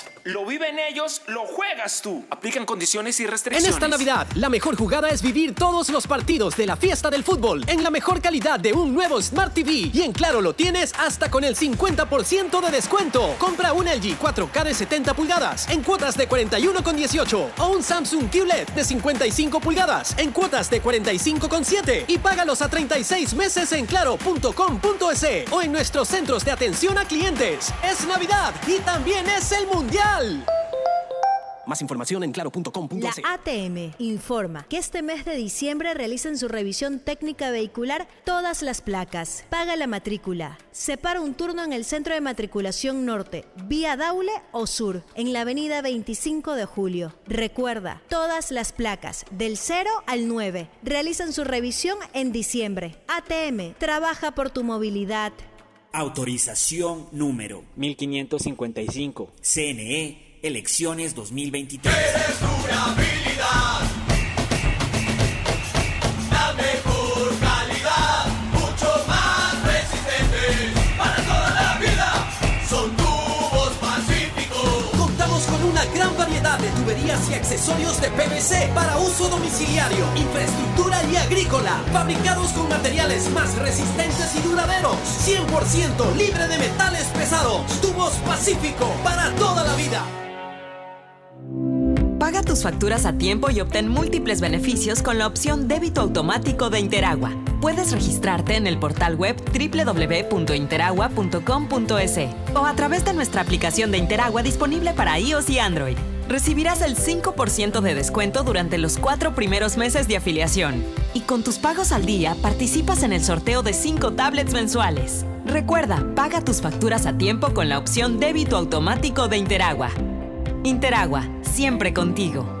Lo viven ellos, lo juegas tú. Aplican condiciones y En restricciones. esta Navidad, la mejor jugada es vivir todos los partidos de la fiesta del fútbol en la mejor calidad de un nuevo Smart TV. Y en Claro lo tienes hasta con el 50% de descuento. Compra un LG 4K de 70 pulgadas en cuotas de 41,18 o un Samsung QLED de 55 pulgadas en cuotas de 45,7 y págalos a 36 meses en claro.com.es o en nuestros centros de atención a clientes. Es Navidad y también es el Mundial. Más información en claro.com.es. La ATM informa que este mes de diciembre realizan su revisión técnica vehicular todas las placas. Paga la matrícula. Separa un turno en el centro de matriculación norte, vía Daule o sur, en la avenida 25 de julio. Recuerda, todas las placas del 0 al 9 realizan su revisión en diciembre. ATM trabaja por tu movilidad. Autorización número 1555. CNE, elecciones 2023. Tuberías y accesorios de PVC para uso domiciliario, infraestructura y agrícola, fabricados con materiales más resistentes y duraderos, 100% libre de metales pesados. Tubos Pacífico para toda la vida. Paga tus facturas a tiempo y obtén múltiples beneficios con la opción débito automático de Interagua. Puedes registrarte en el portal web www.interagua.com.es o a través de nuestra aplicación de Interagua disponible para iOS y Android. Recibirás el 5% de descuento durante los cuatro primeros meses de afiliación. Y con tus pagos al día participas en el sorteo de 5 tablets mensuales. Recuerda, paga tus facturas a tiempo con la opción débito automático de Interagua. Interagua, siempre contigo.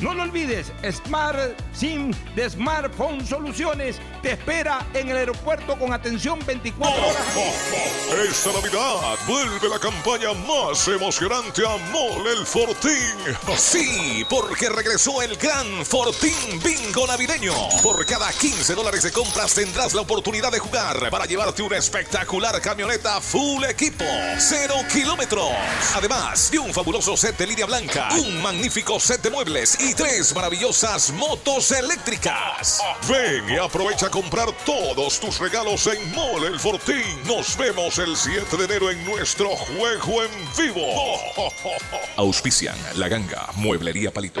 No lo olvides, Smart SIM de Smartphone Soluciones te espera en el aeropuerto con atención 24 horas. Esta Navidad vuelve la campaña más emocionante a Mole el Fortín. Sí, porque regresó el gran Fortín Bingo Navideño. Por cada 15 dólares de compras tendrás la oportunidad de jugar para llevarte una espectacular camioneta full equipo, cero kilómetros. Además de un fabuloso set de línea blanca, un magnífico set de muebles y tres maravillosas motos eléctricas. Ven y aprovecha a comprar todos tus regalos en Mole el Fortín. Nos vemos el 7 de enero en nuestro juego en vivo. Auspician La Ganga, Mueblería Palito.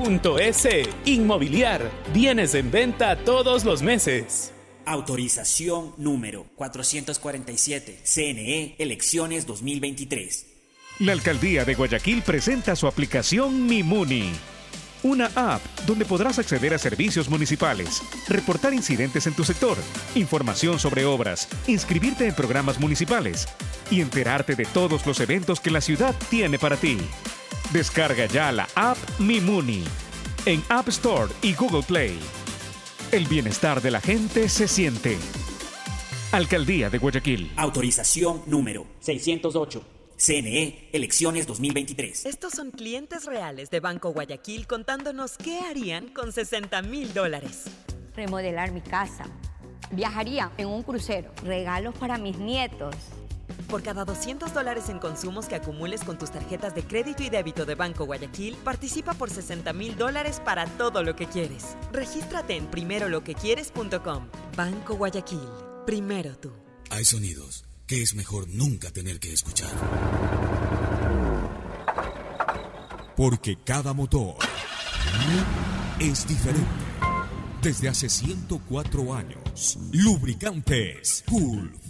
.es. Inmobiliar. Bienes en venta todos los meses. Autorización número 447. CNE Elecciones 2023. La Alcaldía de Guayaquil presenta su aplicación Mimuni. Una app donde podrás acceder a servicios municipales, reportar incidentes en tu sector, información sobre obras, inscribirte en programas municipales y enterarte de todos los eventos que la ciudad tiene para ti. Descarga ya la app Mimuni en App Store y Google Play. El bienestar de la gente se siente. Alcaldía de Guayaquil. Autorización número 608. CNE Elecciones 2023. Estos son clientes reales de Banco Guayaquil contándonos qué harían con 60 mil dólares. Remodelar mi casa. Viajaría en un crucero. Regalos para mis nietos. Por cada 200 dólares en consumos que acumules con tus tarjetas de crédito y débito de Banco Guayaquil, participa por 60 mil dólares para todo lo que quieres. Regístrate en primeroloquequieres.com. Banco Guayaquil. Primero tú. Hay sonidos que es mejor nunca tener que escuchar. Porque cada motor es diferente. Desde hace 104 años, lubricantes Gulf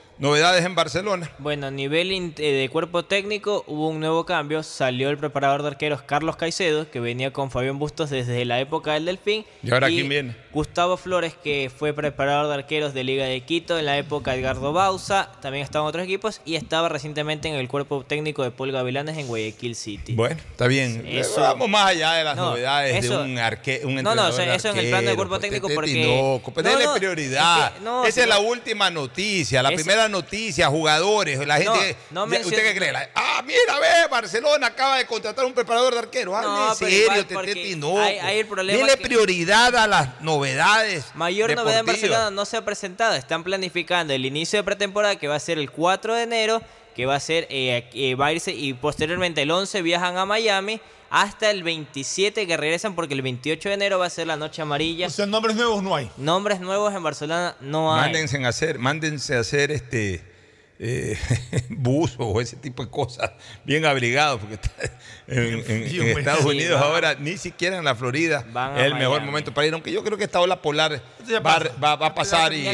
Novedades en Barcelona. Bueno, a nivel eh, de cuerpo técnico hubo un nuevo cambio. Salió el preparador de arqueros Carlos Caicedo, que venía con Fabián Bustos desde la época del Delfín. ¿Y ahora quién viene? Gustavo Flores, que fue preparador de arqueros de Liga de Quito en la época de Edgardo Bausa. También estaba en otros equipos y estaba recientemente en el cuerpo técnico de Paul Gavilanes en Guayaquil City. Bueno, está bien. Eso- Vamos más allá de las No, novedades eso- de un arque, un No, no, entrenador o sea, eso en el plano de arquero, cuerpo pues, técnico porque- pues, No, denle no, prioridad. es que- no, Esa es la no. última noticia, la Es- primera noticia, jugadores, la No, gente. no ¿Usted menciona- qué cree? La- ah, mira, ve, Barcelona acaba de contratar un preparador de arquero. Ah, No, en serio, igual, Tete porque Tinoco. hay- hay el problema Denle que- prioridad a las novedades. Mayor novedad en. Barcelona no se ha presentado. Están planificando el inicio de pretemporada que va a ser el 4 de enero, que va a ser, eh, eh, va a irse y posteriormente el 11 viajan a Miami hasta el 27 que regresan porque el 28 de enero va a ser la noche amarilla. O sea, nombres nuevos no hay. Nombres nuevos en Barcelona no hay. Mándense a hacer, mándense a hacer este eh, buzos o ese tipo de cosas bien abrigados, porque está- en, en- frío, en. Estados Sí, Unidos ahora ni siquiera en la Florida es el mejor Miami. momento para ir, aunque yo creo que esta ola polar va, pasa. va- va a pasar y,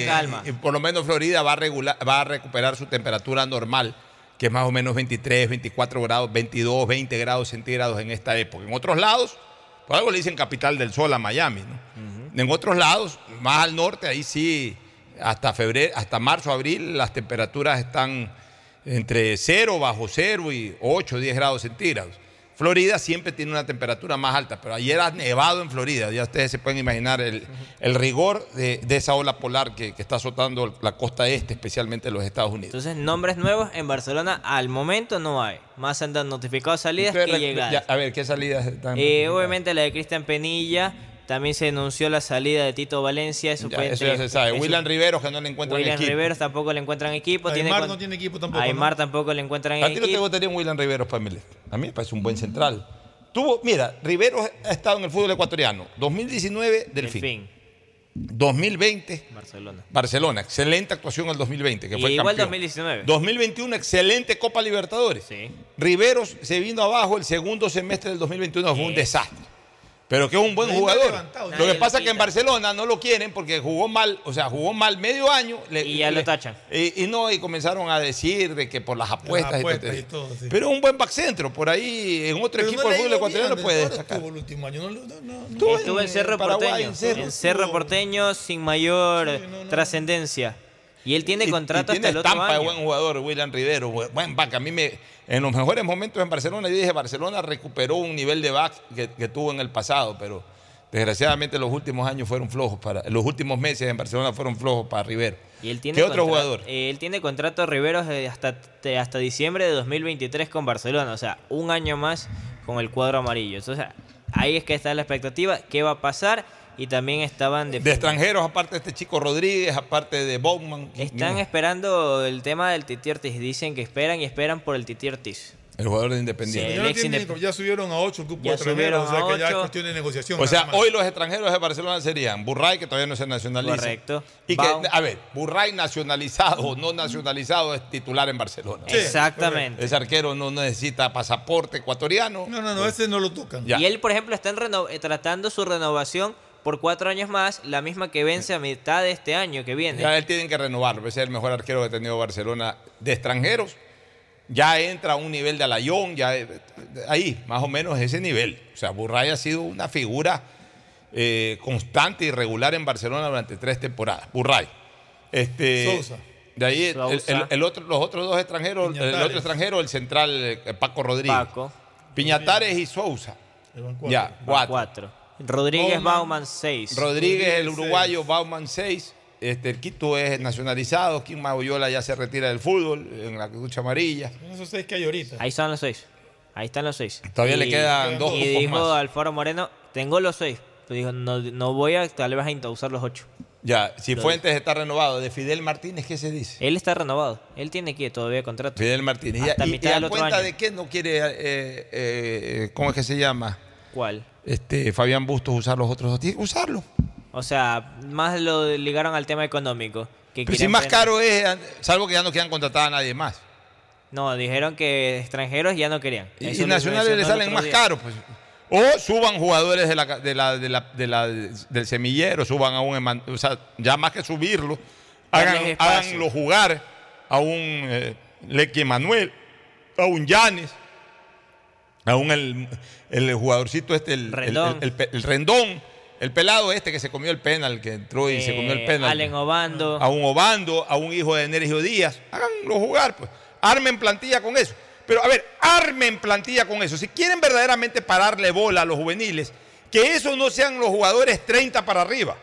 y por lo menos Florida va a, regular, va a recuperar su temperatura normal, que es más o menos 23, 24 grados, 22, 20 grados centígrados en esta época. En otros lados, por algo le dicen capital del sol a Miami, ¿no? En otros lados, más al norte, ahí sí, hasta febrero, hasta marzo, abril, las temperaturas están entre 0, bajo 0 y 8, 10 grados centígrados. Florida siempre tiene una temperatura más alta, pero ayer ha nevado en Florida. Ya ustedes se pueden imaginar el, el rigor de, de esa ola polar que, que está azotando la costa este, especialmente los Estados Unidos. Entonces, nombres nuevos en Barcelona al momento no hay. Más andan notificados salidas que llegadas. ya, a ver, ¿qué salidas están? Eh, obviamente la de Cristian Penilla. También se anunció la salida de Tito Valencia. Eso, Ya, eso ya se sabe. William Riveros que no le encuentran William equipo. Riveros tampoco le encuentran equipo. Aymar no tiene equipo tampoco, Aymar ¿no? tampoco le encuentran ¿A ti no te equipo. gustaría un William Riveros para Melec? A mí me parece un buen central. Tuvo, mira, Riveros ha estado en el fútbol ecuatoriano. 2019, Delfín. Delfín. 2020, Barcelona. Barcelona. Excelente actuación en el 2020, que Y fue igual campeón. 2019. 2021, excelente Copa Libertadores. Sí. Riveros se vino abajo el segundo semestre del 2021, fue un desastre. Pero que es un buen jugador. levantado. Lo que pasa es que en. Barcelona no lo quieren porque jugó mal, o sea, jugó mal medio año. le- Y ya lo tachan. Y, y no, y comenzaron a decir de que por las apuestas. y apuestas todo. y todo, sí. Pero un buen back centro, por ahí en otro Pero equipo no del fútbol ecuatoriano bien, puede destacar. estuvo el último año. No, no, no, no. Estuvo en Cerro Paraguay, Porteño. en Cerro. En Cerro Porteño sin mayor trascendencia. Y él tiene Y- contrato y tiene hasta el otro estampa de año. buen jugador, William Rivero. bu- Buen back. A mí me, en los mejores momentos en Barcelona, yo dije, Barcelona recuperó un nivel de back que, que tuvo en el pasado, pero desgraciadamente los últimos años fueron flojos para, los últimos meses en Barcelona fueron flojos para Rivero. Y él tiene ¿Qué otro jugador? eh, él tiene contrato Riveros eh, hasta, de- hasta diciembre de 2023 con Barcelona. O sea, un año más con el cuadro amarillo. O sea, ahí es que está la expectativa. ¿Qué va a pasar? Y también estaban De extranjeros, aparte de este chico Rodríguez, aparte de Bowman. Están esperando el tema del Titi Ortiz. Dicen que esperan y esperan por el Titi Ortiz. El jugador de Sí, Independiente. el Ya, no tienen- ya subieron a 8 el grupo Ya de extranjeros, o sea que ya es cuestión de negociación. O sea, hoy los extranjeros de Barcelona serían Burray, que todavía no se nacionaliza. Correcto. Y que, a ver, Burray nacionalizado o no nacionalizado es titular en Barcelona. Sí, Exactamente. Ese arquero no necesita pasaporte ecuatoriano. No, no, no, ese no lo tocan. Ya. Y él, por ejemplo, está en eh, tratando su renovación por cuatro años más, la misma que vence a mitad de este año que viene. Ya él tienen que renovarlo. Ese es el mejor arquero que ha tenido Barcelona de extranjeros. Ya entra a un nivel de Alayón, ya eh, ahí, más o menos ese nivel. O sea, Burray ha sido una figura eh, constante y regular en Barcelona durante tres temporadas. Burray. Este, Sousa. De ahí el- Sousa. el- el otro, los otros dos extranjeros, el otro extranjero, el central eh, Paco Rodríguez. Paco. Piñatares y Sousa. Ya, cuatro. cuatro. Rodríguez Bauman. Bauman, seis. Rodríguez, el uruguayo, Bauman 6. Este, el Quito es nacionalizado. Kim Magoyola ya se retira del fútbol en la lucha amarilla. Son esos seis que hay ahorita. Ahí están los seis. Ahí están los seis. Todavía le quedan dos Y dijo más. Alfaro Moreno, tengo los seis. Pero dijo, no, no voy a tal vez a usar los ocho. Ya, si Lo Fuentes está renovado. De Fidel Martínez, ¿qué se dice? Él está renovado. Él tiene que todavía contrato. Fidel Martínez. Hasta y, mitad y a del otro cuenta año. de qué no quiere, eh, eh, ¿cómo es que se llama? ¿Cuál? Este, Fabián Bustos usar los otros dos. Tiene que usarlo. O sea, más lo ligaron al tema económico. Que Pero si más caro es, salvo que ya no quieran contratar a nadie más. No, dijeron que extranjeros ya no querían. Y, Eso y nacionales le salen más caros. Pues. O suban jugadores de la, de la- de la- de la- del semillero, suban a un o sea, ya más que subirlo, hagan, háganlo jugar a un eh, Leque Manuel, a un Yanes, a un el, el jugadorcito este, el Rendón. El, el- el- el Rendón, el pelado este que se comió el penal, que entró y se comió el Eh, penal. Allen Obando. A un Obando, a un hijo de Energio Díaz. Háganlo jugar, pues. Armen plantilla con eso. Pero a ver, armen plantilla con eso. Si quieren verdaderamente pararle bola a los juveniles, que esos no sean los jugadores 30 para arriba.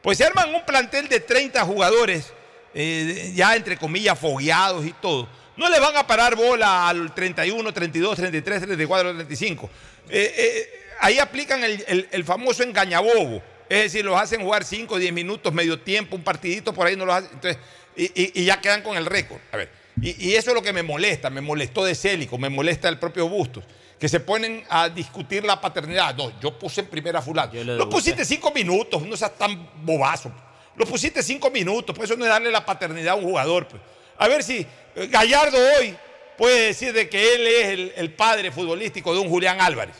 Pues se arman un plantel de 30 jugadores, eh, ya entre comillas fogueados y todo. No le van a parar bola al 31, 32, 33, 34, 35. Eh, eh, ahí aplican el, el- el famoso engañabobo. Es decir, los hacen jugar 5, 10 minutos, medio tiempo, un partidito por ahí, no los hacen. Entonces, y, y- y ya quedan con el récord. A ver, y, y eso es lo que me molesta. Me molestó de Célico, me molesta el propio Bustos. Que se ponen a discutir la paternidad. No, yo puse en primera fulano. lo pusiste cinco minutos, no seas tan bobazo. Lo pusiste cinco minutos, pues eso no es darle la paternidad a un jugador. pues. A ver si eh, Gallardo hoy puede decir de que él es el, el padre futbolístico de un Julián Álvarez.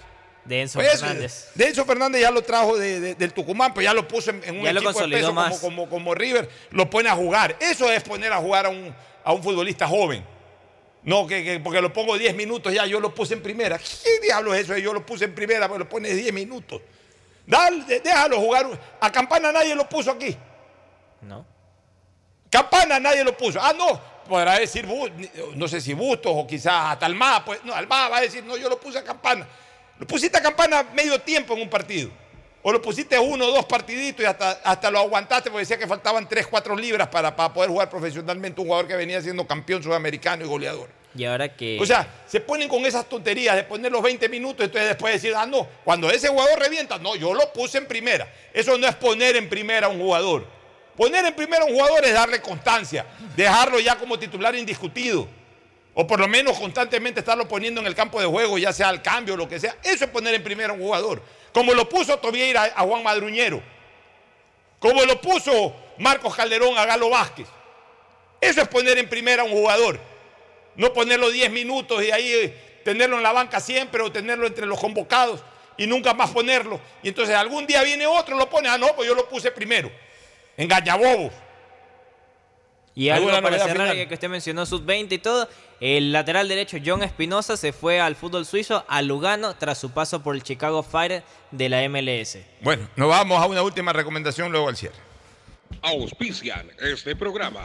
De Enzo Pues eso, Fernández. de Enzo Fernández ya lo trajo de- de- del Tucumán, pues ya lo puso en, en un equipo de peso más. como, como, como River, lo pone a jugar. Eso es poner a jugar a un, a un futbolista joven. No, que, que porque lo pongo 10 minutos ya, yo lo puse en primera. ¿Qué diablo es eso? Yo lo puse en primera, pues lo pones 10 minutos. Dale, déjalo jugar. A Campana nadie lo puso aquí. No. Campana nadie lo puso. Ah, no, podrá decir, no sé si Bustos o quizás hasta Almada. Pues, no, Almada va a decir, no, yo lo puse a Campana. Lo pusiste a Campana medio tiempo en un partido. O lo pusiste uno o dos partiditos y hasta, hasta lo aguantaste porque decía que faltaban 3, 4 libras para, para poder jugar profesionalmente un jugador que venía siendo campeón sudamericano y goleador. Y ahora que. O sea, se ponen con esas tonterías de poner los 20 minutos y entonces después decir, ah, no, cuando ese jugador revienta, no, yo lo puse en primera. Eso no es poner en primera a un jugador. Poner en primera a un jugador es darle constancia, dejarlo ya como titular indiscutido. O por lo menos constantemente estarlo poniendo en el campo de juego, ya sea al cambio o lo que sea. Eso es poner en primera a un jugador. Como lo puso Tobieira a Juan Madruñero. Como lo puso Marcos Calderón a Galo Vázquez. Eso es poner en primera a un jugador. No ponerlo 10 minutos y ahí eh, tenerlo en la banca siempre o tenerlo entre los convocados y nunca más ponerlo. Y entonces algún día viene otro, lo pone, ah, no, pues yo lo puse primero. Engañabobos. Y algo ¿Alguna para cerrar, final? que usted mencionó sub-20 y todo, el lateral derecho John Espinosa se fue al fútbol suizo, a Lugano, tras su paso por el Chicago Fire de la MLS. Bueno, nos vamos a una última recomendación luego al cierre. Auspician este programa.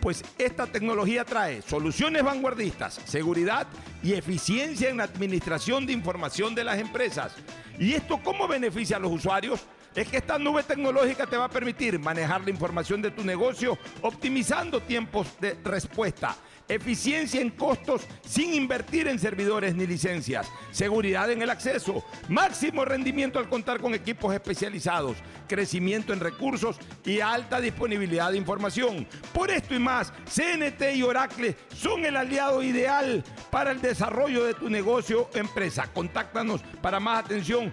Pues esta tecnología trae soluciones vanguardistas, seguridad y eficiencia en la administración de información de las empresas. ¿Y esto cómo beneficia a los usuarios? Es que esta nube tecnológica te va a permitir manejar la información de tu negocio optimizando tiempos de respuesta eficiencia en costos sin invertir en servidores ni licencias, seguridad en el acceso, máximo rendimiento al contar con equipos especializados, crecimiento en recursos y alta disponibilidad de información. Por esto y más, CNT y Oracle son el aliado ideal para el desarrollo de tu negocio o empresa. Contáctanos para más atención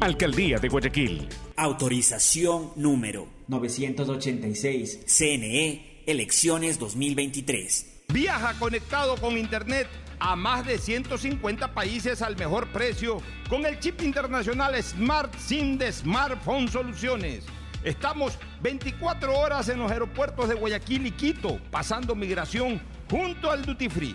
Alcaldía de Guayaquil. Autorización número 986. CNE, elecciones 2023. Viaja conectado con Internet a más de 150 países al mejor precio con el chip internacional Smart SIM de Smartphone Soluciones. Estamos 24 horas en los aeropuertos de Guayaquil y Quito, pasando migración junto al Duty Free.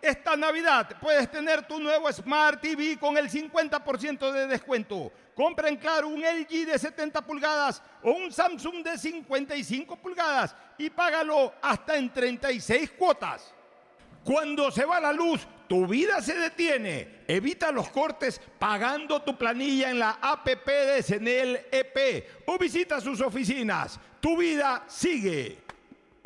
Esta Navidad puedes tener tu nuevo Smart TV con el 50% de descuento. Compra en Claro un LG de 70 pulgadas o un Samsung de 55 pulgadas y págalo hasta en 36 cuotas. Cuando se va la luz, tu vida se detiene. Evita los cortes pagando tu planilla en la APP de Senel EP o visita sus oficinas. Tu vida sigue.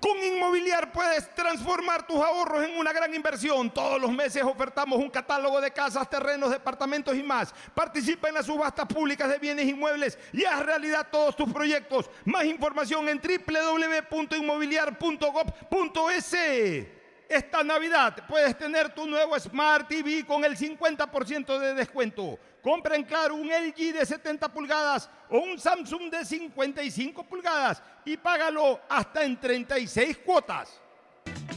Con Inmobiliar puedes transformar tus ahorros en una gran inversión. Todos los meses ofertamos un catálogo de casas, terrenos, departamentos y más. Participa en las subastas públicas de bienes inmuebles y haz realidad todos tus proyectos. Más información en www.inmobiliar.gov.es. Esta Navidad puedes tener tu nuevo Smart TV con el 50% de descuento. Compra en Claro un LG de 70 pulgadas o un Samsung de 55 pulgadas y págalo hasta en 36 cuotas.